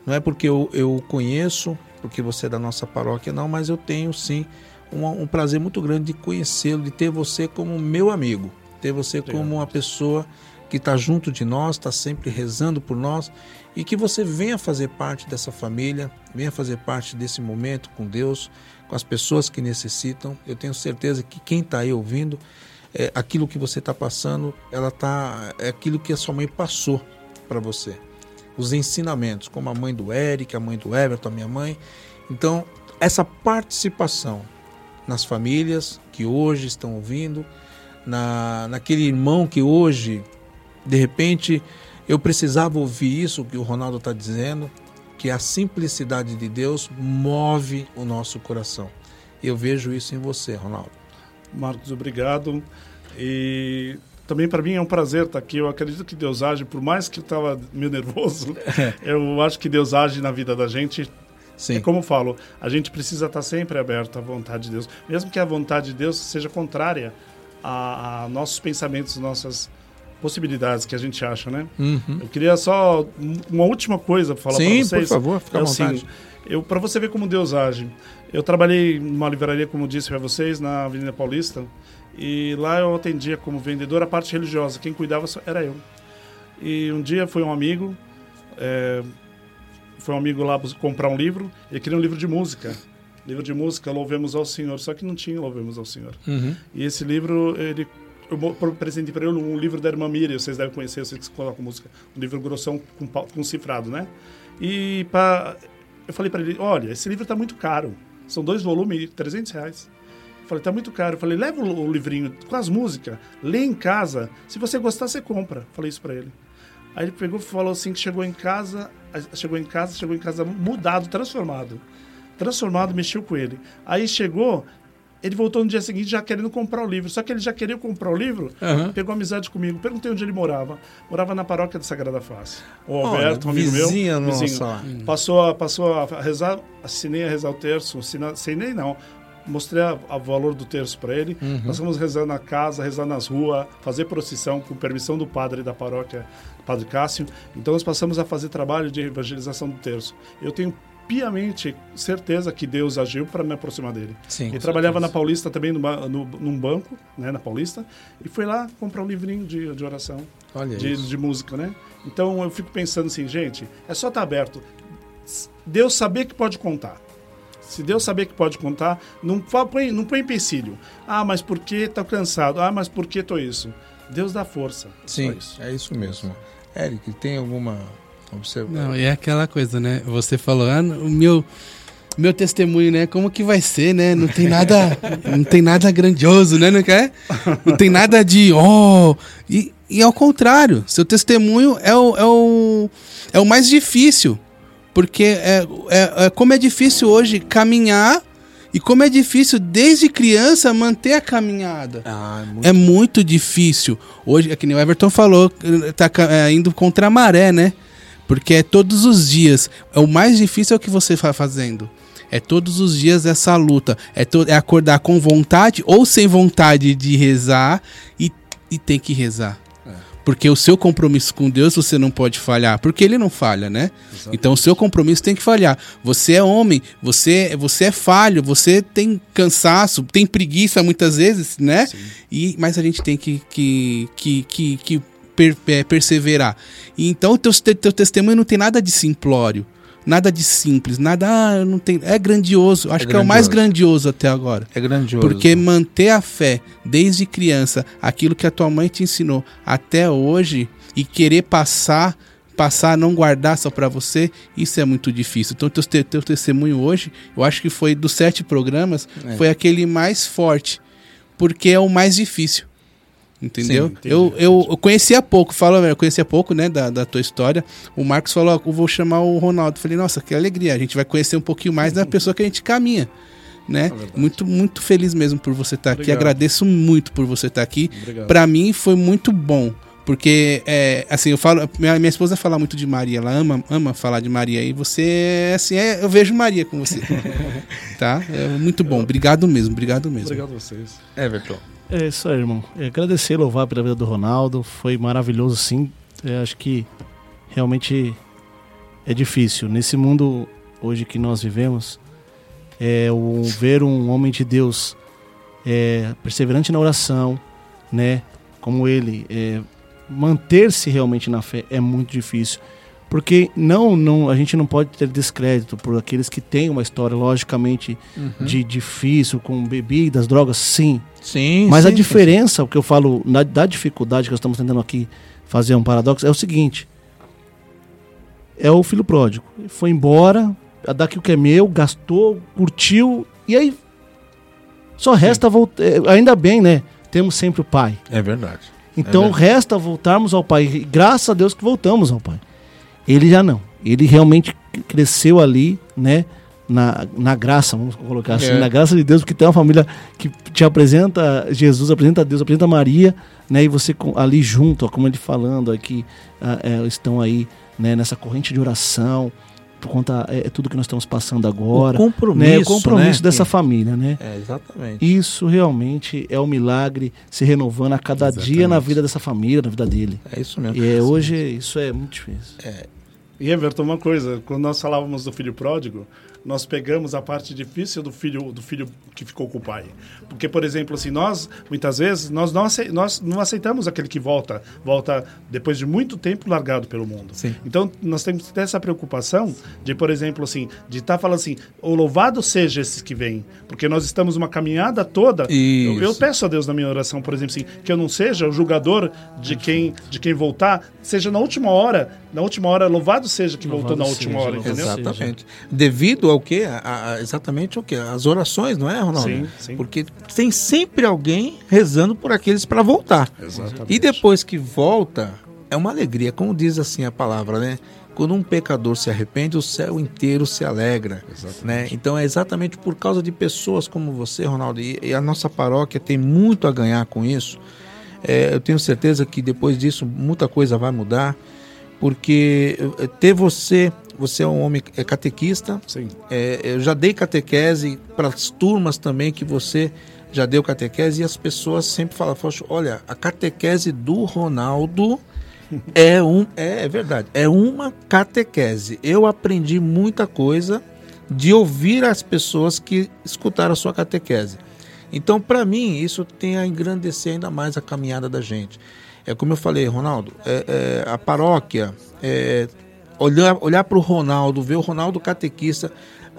S3: Não é porque eu, eu conheço, porque você é da nossa paróquia, não, mas eu tenho sim um, um prazer muito grande de conhecê-lo, de ter você como meu amigo, ter você como uma pessoa que está junto de nós, está sempre rezando por nós e que você venha fazer parte dessa família, venha fazer parte desse momento com Deus, com as pessoas que necessitam. Eu tenho certeza que quem está aí ouvindo, é, aquilo que você está passando, ela tá é aquilo que a sua mãe passou para você. Os ensinamentos, como a mãe do Eric, a mãe do Everton, a minha mãe. Então, essa participação nas famílias que hoje estão ouvindo, na, naquele irmão que hoje, de repente, eu precisava ouvir isso que o Ronaldo está dizendo, que a simplicidade de Deus move o nosso coração. Eu vejo isso em você, Ronaldo.
S5: Marcos, obrigado. E também para mim é um prazer estar aqui. Eu acredito que Deus age, por mais que eu estava meio nervoso, eu acho que Deus age na vida da gente.
S3: Sim.
S5: É como eu falo, a gente precisa estar sempre aberto à vontade de Deus, mesmo que a vontade de Deus seja contrária a, a nossos pensamentos, nossas possibilidades que a gente acha, né?
S3: Uhum.
S5: Eu queria só uma última coisa para falar para vocês.
S3: Sim, por favor, fica
S5: é
S3: à
S5: o
S3: vontade.
S5: seguinte, eu para você ver como Deus age. Eu trabalhei numa livraria, como disse para vocês, na Avenida Paulista, e lá eu atendia como vendedor a parte religiosa. Quem cuidava era eu. E um dia foi um amigo, é, foi um amigo lá comprar um livro. Ele queria um livro de música. Livro de música, Louvemos ao Senhor. Só que não tinha Louvemos ao Senhor.
S3: Uhum.
S5: E esse livro, ele, eu presentei para ele um livro da irmã Miriam, vocês devem conhecer, vocês que colocam música. Um livro grossão com, com cifrado, né? E pra, eu falei para ele, olha, esse livro está muito caro. São dois volumes, 300 reais. Falei, tá muito caro. Falei, leva o, livrinho com as músicas, lê em casa. Se você gostar, você compra. Falei isso para ele. Aí ele pegou e falou assim que chegou em casa, chegou em casa, chegou em casa mudado, transformado. Transformado, mexeu com ele. Aí chegou, ele voltou no dia seguinte já querendo comprar o livro. Só que ele já queria comprar o livro,
S3: Aham.
S5: pegou amizade comigo. Perguntei onde ele morava. Morava na paróquia da Sagrada Face. O
S3: Olha,
S5: Alberto, um amigo meu.
S3: vizinha nossa
S5: vizinho.
S3: lá.
S5: Passou, a- passou a rezar, assinei a rezar o terço, assinei não. Mostrei a- o valor do terço para ele. Nós fomos rezar na casa, rezar nas ruas, fazer procissão com permissão do padre da paróquia, Padre Cássio. Então nós passamos a fazer trabalho de evangelização do terço. Eu tenho piamente certeza que Deus agiu para me aproximar dele.
S3: Sim,
S5: Ele trabalhava
S3: certeza.
S5: na Paulista também, numa- no, num banco, né, na Paulista, e foi lá comprar um livrinho de, de oração, de, de música, né? Então eu fico pensando assim, gente, é só estar aberto. S- Deus saber que pode contar. Se Deus saber que pode contar, não põe, não põe empecilho. Ah, mas por que tô cansado? Ah, mas por que tô isso? Deus dá força.
S3: Sim,
S5: isso.
S3: é isso mesmo. Eric, tem alguma observação?
S2: Não, e é aquela coisa, né? Você falou, ah, o meu, meu testemunho, né? Como que vai ser, né? Não tem nada, não tem nada grandioso, né? Não quer? Não tem nada de, oh, e, e ao contrário, seu testemunho é o, é o, é o mais difícil, porque é, é, é como é difícil hoje caminhar e como é difícil desde criança manter a caminhada.
S3: Ah, muito
S2: É muito difícil. Hoje, é que nem o Everton falou, tá é, indo contra a maré, né? Porque é todos os dias. É o mais difícil é o que você está fazendo. É todos os dias essa luta. É, to- é acordar com vontade ou sem vontade de rezar e, e tem que rezar. Porque o seu compromisso com Deus você não pode falhar, porque ele não falha, né? Então o seu compromisso tem que falhar. Você é homem, você, você é falho, você tem cansaço, tem preguiça muitas vezes, né? E, mas a gente tem que, que, que, que, que per- é, perseverar. E então o teu, teu testemunho não tem nada de simplório, nada de simples, nada ah, não tem, é grandioso. Acho que é o mais grandioso até agora.
S3: É grandioso.
S2: Porque manter a fé desde criança, aquilo que a tua mãe te ensinou até hoje e querer passar, passar, não guardar só pra você, isso é muito difícil. Então, teu, te- teu testemunho hoje, eu acho que foi dos sete programas,
S3: É.
S2: foi aquele mais forte, porque é o mais difícil. Entendeu?
S5: Sim,
S2: eu, eu, eu conhecia pouco, falo, eu conhecia pouco, né, da, da tua história. O Marcos falou, ó, eu vou chamar o Ronaldo. Eu falei, nossa, que alegria, a gente vai conhecer um pouquinho mais da pessoa que a gente caminha. Né? muito, muito feliz mesmo por você estar aqui.
S5: Obrigado.
S2: Agradeço muito por você estar aqui.
S5: Obrigado.
S2: Pra mim foi muito bom. Porque, é, assim, eu falo. Minha, minha esposa fala muito de Maria, ela ama, ama falar de Maria. E você, assim, é, eu vejo Maria com você. tá? É muito bom. Obrigado mesmo, obrigado mesmo.
S5: Obrigado a vocês.
S3: Everton.
S6: É isso aí, irmão. É, agradecer louvar pela vida do Ronaldo. Foi maravilhoso, sim. É, acho que realmente é difícil. Nesse mundo hoje que nós vivemos, é, o ver um homem de Deus é, perseverante na oração, né? Como ele, é, manter-se realmente na fé é muito difícil. Porque não, não, a gente não pode ter descrédito por aqueles que têm uma história, logicamente, de difícil, com bebidas, drogas, sim.
S3: Sim,
S6: Mas
S3: sim,
S6: a
S3: sim,
S6: diferença, o que eu falo na, da dificuldade que nós estamos tentando aqui fazer um paradoxo, é o seguinte: é o filho pródigo. Ele Foi embora, daqui o que é meu, gastou, curtiu, e aí só resta voltar. Ainda bem, né? Temos sempre o pai.
S3: sim. É verdade.
S6: Então
S3: É verdade.
S6: resta voltarmos ao pai. E graças a Deus que voltamos ao pai. Ele já não. Ele realmente cresceu ali, né? Na, na graça, vamos colocar assim,
S3: É.
S6: na graça de Deus, porque tem uma família que te apresenta Jesus, apresenta Deus, apresenta Maria, né? E você ali junto, ó, como ele falando aqui, ah, é, estão aí, né? Nessa corrente de oração, por conta é, é tudo que nós estamos passando agora,
S3: o compromisso,
S6: né? O compromisso
S3: né?
S6: dessa família, né?
S3: É, exatamente.
S6: Isso realmente é um milagre se renovando a cada dia na vida dessa família, na vida dele.
S3: É isso mesmo.
S6: E é, hoje isso é muito difícil.
S5: E Everton, uma coisa, quando nós falávamos do filho pródigo, nós pegamos a parte difícil do filho do filho que ficou com o pai. Porque, por exemplo, assim, nós, muitas vezes, nós não, nós não aceitamos aquele que volta, volta depois de muito tempo largado pelo mundo.
S3: Sim.
S5: Então, nós temos que ter essa preocupação de, por exemplo, assim, de estar falando assim, o louvado seja esses que vêm, porque nós estamos uma caminhada toda. Eu, eu peço a Deus na minha oração, por exemplo, assim, que eu não seja o julgador de quem, de quem voltar, seja na última hora, na última hora, louvado seja que voltou
S6: Louvado
S5: na última
S6: seja,
S5: hora, entendeu?
S6: seja.
S3: Exatamente. Devido ao quê? A- a- exatamente o quê? As orações, não é, Ronaldo?
S5: Sim, sim.
S3: Porque tem sempre alguém rezando por aqueles para voltar.
S5: Exatamente.
S3: E depois que volta, é uma alegria, como diz assim a palavra, né? Quando um pecador se arrepende, o céu inteiro se alegra. Né? Então é exatamente por causa de pessoas como você, Ronaldo, e, e a nossa paróquia tem muito a ganhar com isso. É, eu tenho certeza que depois disso muita coisa vai mudar, porque eh, ter você, você é um homem é catequista,
S5: Sim.
S3: é, eu já dei catequese para as turmas também que você já deu catequese e as pessoas sempre falam, "Poxa, olha, a catequese do Ronaldo é um, é, é verdade, é uma catequese. Eu aprendi muita coisa de ouvir as pessoas que escutaram a sua catequese. Então, para mim, isso tem a engrandecer ainda mais a caminhada da gente. É como eu falei, Ronaldo, é, é, a paróquia, é, olhar, para o Ronaldo, ver o Ronaldo catequista,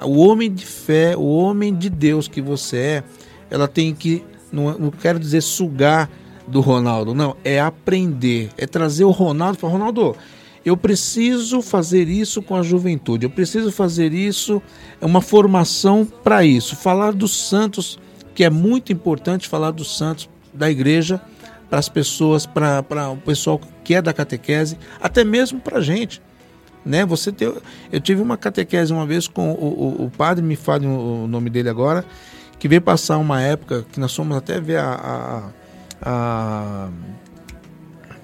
S3: o homem de fé, o homem de Deus que você é, ela tem que, não, não quero dizer sugar do Ronaldo, não, é aprender, é trazer o Ronaldo falar, Ronaldo, eu preciso fazer isso com a juventude, eu preciso fazer isso, é uma formação para isso, falar dos santos, que é muito importante falar dos santos da igreja para as pessoas, para o pessoal que é da catequese, até mesmo para a gente. Né? Você tem, eu tive uma catequese uma vez com o, o, o padre, me fale o, o nome dele agora, que veio passar uma época que nós fomos até ver a, a, a-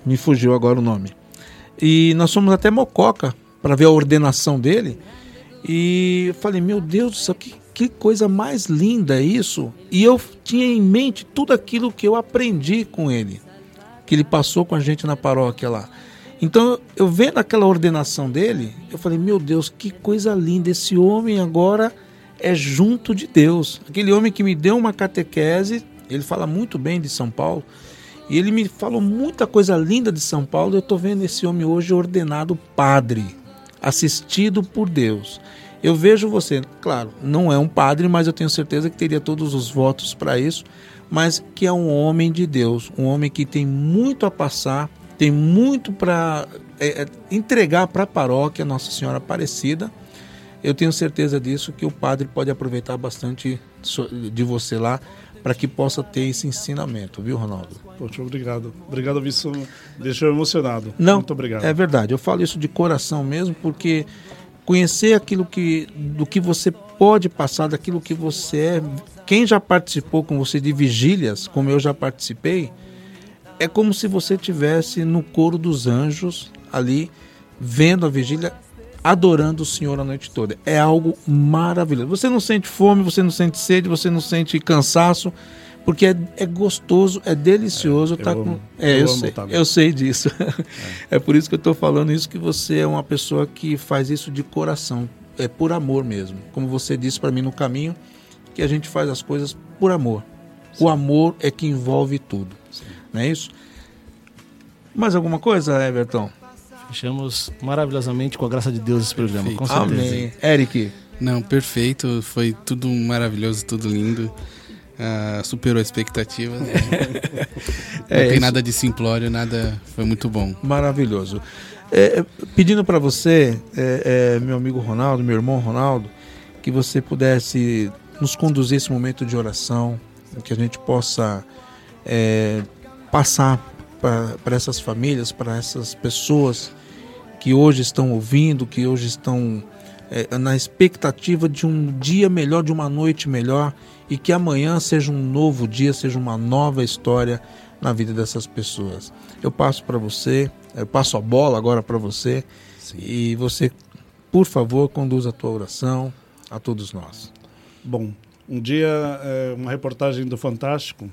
S3: me fugiu agora o nome. E nós fomos até Mococa para ver a ordenação dele. E eu falei, meu Deus do céu, que, que coisa mais linda isso. E eu tinha em mente tudo aquilo que eu aprendi com ele, que ele passou com a gente na paróquia lá. Então, eu vendo aquela ordenação dele, eu falei, meu Deus, que coisa linda. Esse homem agora é junto de Deus. Aquele homem que me deu uma catequese, ele fala muito bem de São Paulo. E ele me falou muita coisa linda de São Paulo. Eu estou vendo esse homem hoje ordenado padre, assistido por Deus. Eu vejo você, claro, não é um padre, mas eu tenho certeza que teria todos os votos para isso, mas que é um homem de Deus, um homem que tem muito a passar, tem muito para é, é, entregar para a paróquia Nossa Senhora Aparecida. Eu tenho certeza disso que o padre pode aproveitar bastante de você lá para que possa ter esse ensinamento, viu, Ronaldo?
S5: Poxa, obrigado. Obrigado, isso deixou emocionado.
S3: Não,
S5: Muito obrigado.
S3: É verdade, eu falo isso de coração mesmo, porque conhecer aquilo que do que você pode passar, daquilo que você é. Quem já participou com você de vigílias, como eu já participei, é como se você tivesse no coro dos anjos ali vendo a vigília, adorando o Senhor a noite toda. É algo maravilhoso. Você não sente fome, você não sente sede, você não sente cansaço, porque é, é gostoso, é delicioso. É, tá com... é eu, eu sei, eu sei disso. É. é por isso que eu estou falando isso, que você é uma pessoa que faz isso de coração, é por amor mesmo. Como você disse para mim no caminho, que a gente faz as coisas por amor. Sim. O amor é que envolve tudo. Sim. Não é isso? Mais alguma coisa, Everton?
S9: Fechamos maravilhosamente com a graça de Deus esse programa, com certeza.
S3: Amém. Eric?
S2: Não, perfeito. Foi tudo maravilhoso, tudo lindo. Uh, superou a expectativa. é, Não tem isso. nada de simplório, nada. Foi muito bom.
S3: Maravilhoso. É, é pedindo para você, é, é, meu amigo Ronaldo, meu irmão Ronaldo, que você pudesse nos conduzir esse momento de oração, que a gente possa é, passar para essas famílias, para essas pessoas que hoje estão ouvindo, que hoje estão na expectativa de um dia melhor, de uma noite melhor e que amanhã seja um novo dia, seja uma nova história na vida dessas pessoas. Eu passo para você, eu passo a bola agora para você Sim. e você, por favor, conduza a tua oração a todos nós.
S5: Bom, um dia é, uma reportagem do Fantástico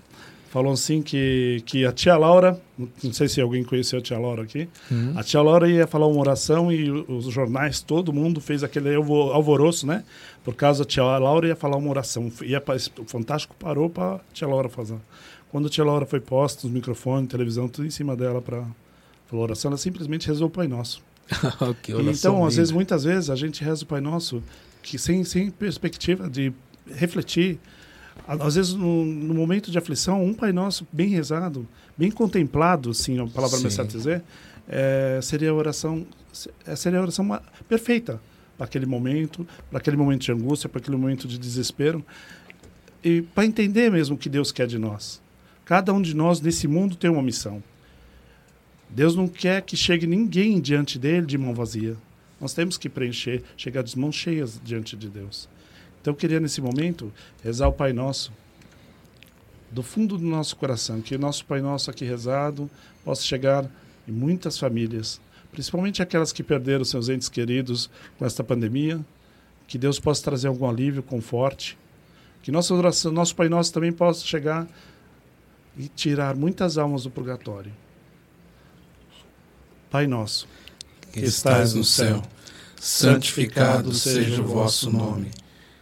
S5: falou assim que, que a tia Laura, não sei se alguém conheceu a tia Laura aqui, uhum. a tia Laura ia falar uma oração e os jornais, todo mundo fez aquele alvoroço, né? Por causa da tia Laura ia falar uma oração. Ia, o Fantástico parou para a tia Laura fazer. Quando a tia Laura foi posta, os microfones, televisão, tudo em cima dela para falar oração, ela simplesmente rezou o Pai Nosso. então, às vezes, muitas vezes, a gente reza o Pai Nosso que sem, sem perspectiva de refletir às vezes, no, no, momento de aflição, um Pai Nosso bem rezado, bem contemplado, assim, a palavra me sabe dizer, é, seria a oração, é, seria a oração perfeita para aquele momento, para aquele momento de angústia, para aquele momento de desespero, e para entender mesmo o que Deus quer de nós. Cada um de nós nesse mundo tem uma missão. Deus não quer que chegue ninguém diante dele de mão vazia. Nós temos que preencher, chegar de mãos cheias diante de Deus. Então eu queria nesse momento rezar o Pai Nosso do fundo do nosso coração, que o nosso Pai Nosso aqui rezado possa chegar em muitas famílias, principalmente aquelas que perderam seus entes queridos com esta pandemia, que Deus possa trazer algum alívio, conforte, que nossa oração, nosso Pai Nosso também possa chegar e tirar muitas almas do purgatório. Pai Nosso,
S2: que estás no céu, santificado seja o vosso nome.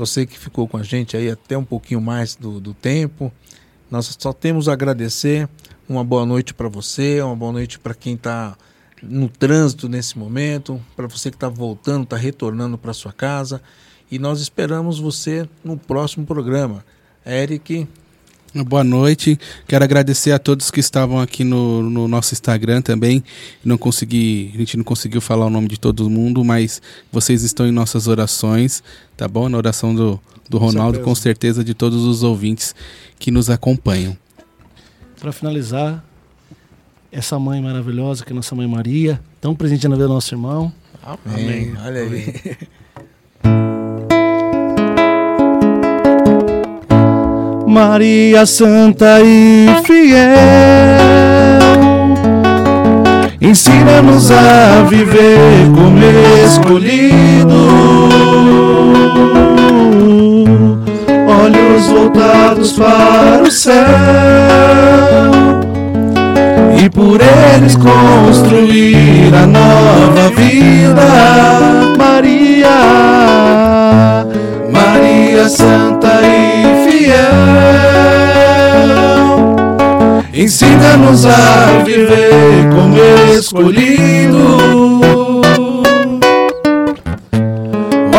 S3: Você que ficou com a gente aí até um pouquinho mais do, do tempo. Nós só temos a agradecer. Uma boa noite para você, uma boa noite para quem está no trânsito nesse momento, para você que está voltando, está retornando para sua casa. E nós esperamos você no próximo programa. Eric,
S2: Boa noite. Quero agradecer a todos que estavam aqui no, no, nosso Instagram também. Não consegui, a gente não conseguiu falar o nome de todo mundo, mas vocês estão em nossas orações, tá bom? Na oração do, do Ronaldo, com certeza. com certeza, de todos os ouvintes que nos acompanham.
S9: Para finalizar, essa mãe maravilhosa que é nossa mãe Maria, tão presente na vida do nosso irmão.
S3: Amém. Amém. Olha aí.
S9: Maria Santa e fiel,
S6: Ensina-nos a viver como escolhido. Olhos voltados para o céu e por eles construir a nova vida. Maria, Maria Santa e fiel, ensina-nos a viver como escolhido.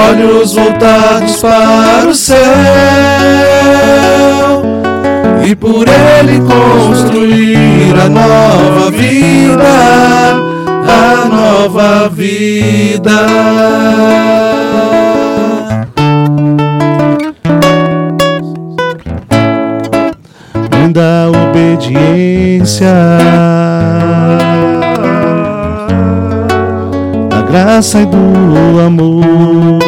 S6: Olhos voltados para o céu e por ele construir a nova vida, a nova vida. Obediência, da graça e do amor.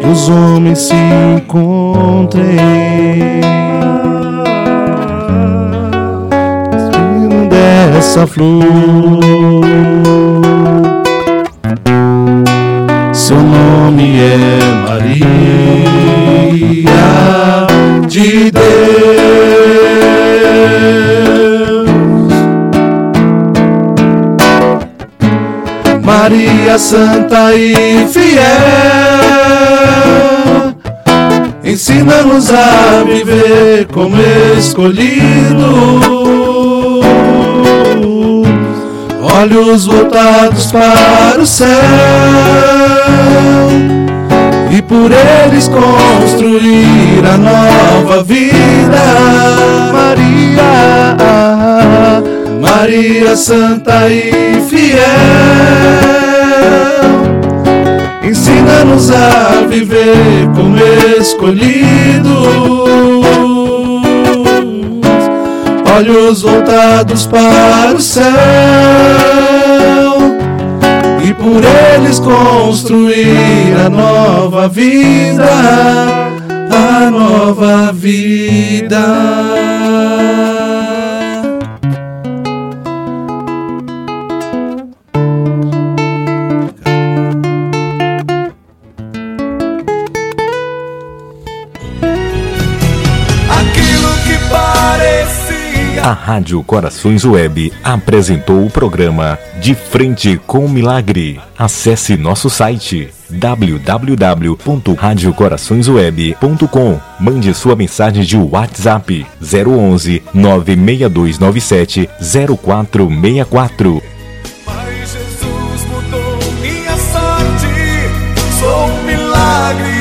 S6: que os homens se encontrem dessa flor Santa e fiel, ensina-nos a viver como escolhido. Olhos voltados para o céu e por eles construir a nova vida. Maria, Maria Santa e fiel, ensina-nos a viver como escolhidos, olhos voltados para o céu e por eles construir a nova vida, a nova vida.
S8: Rádio Corações Web apresentou o programa De Frente com o Milagre. Acesse nosso site www.radiocoraçõesweb.com. Mande sua mensagem de WhatsApp 011 96297 0464.
S7: Mas Jesus mudou minha sorte. Sou um milagre.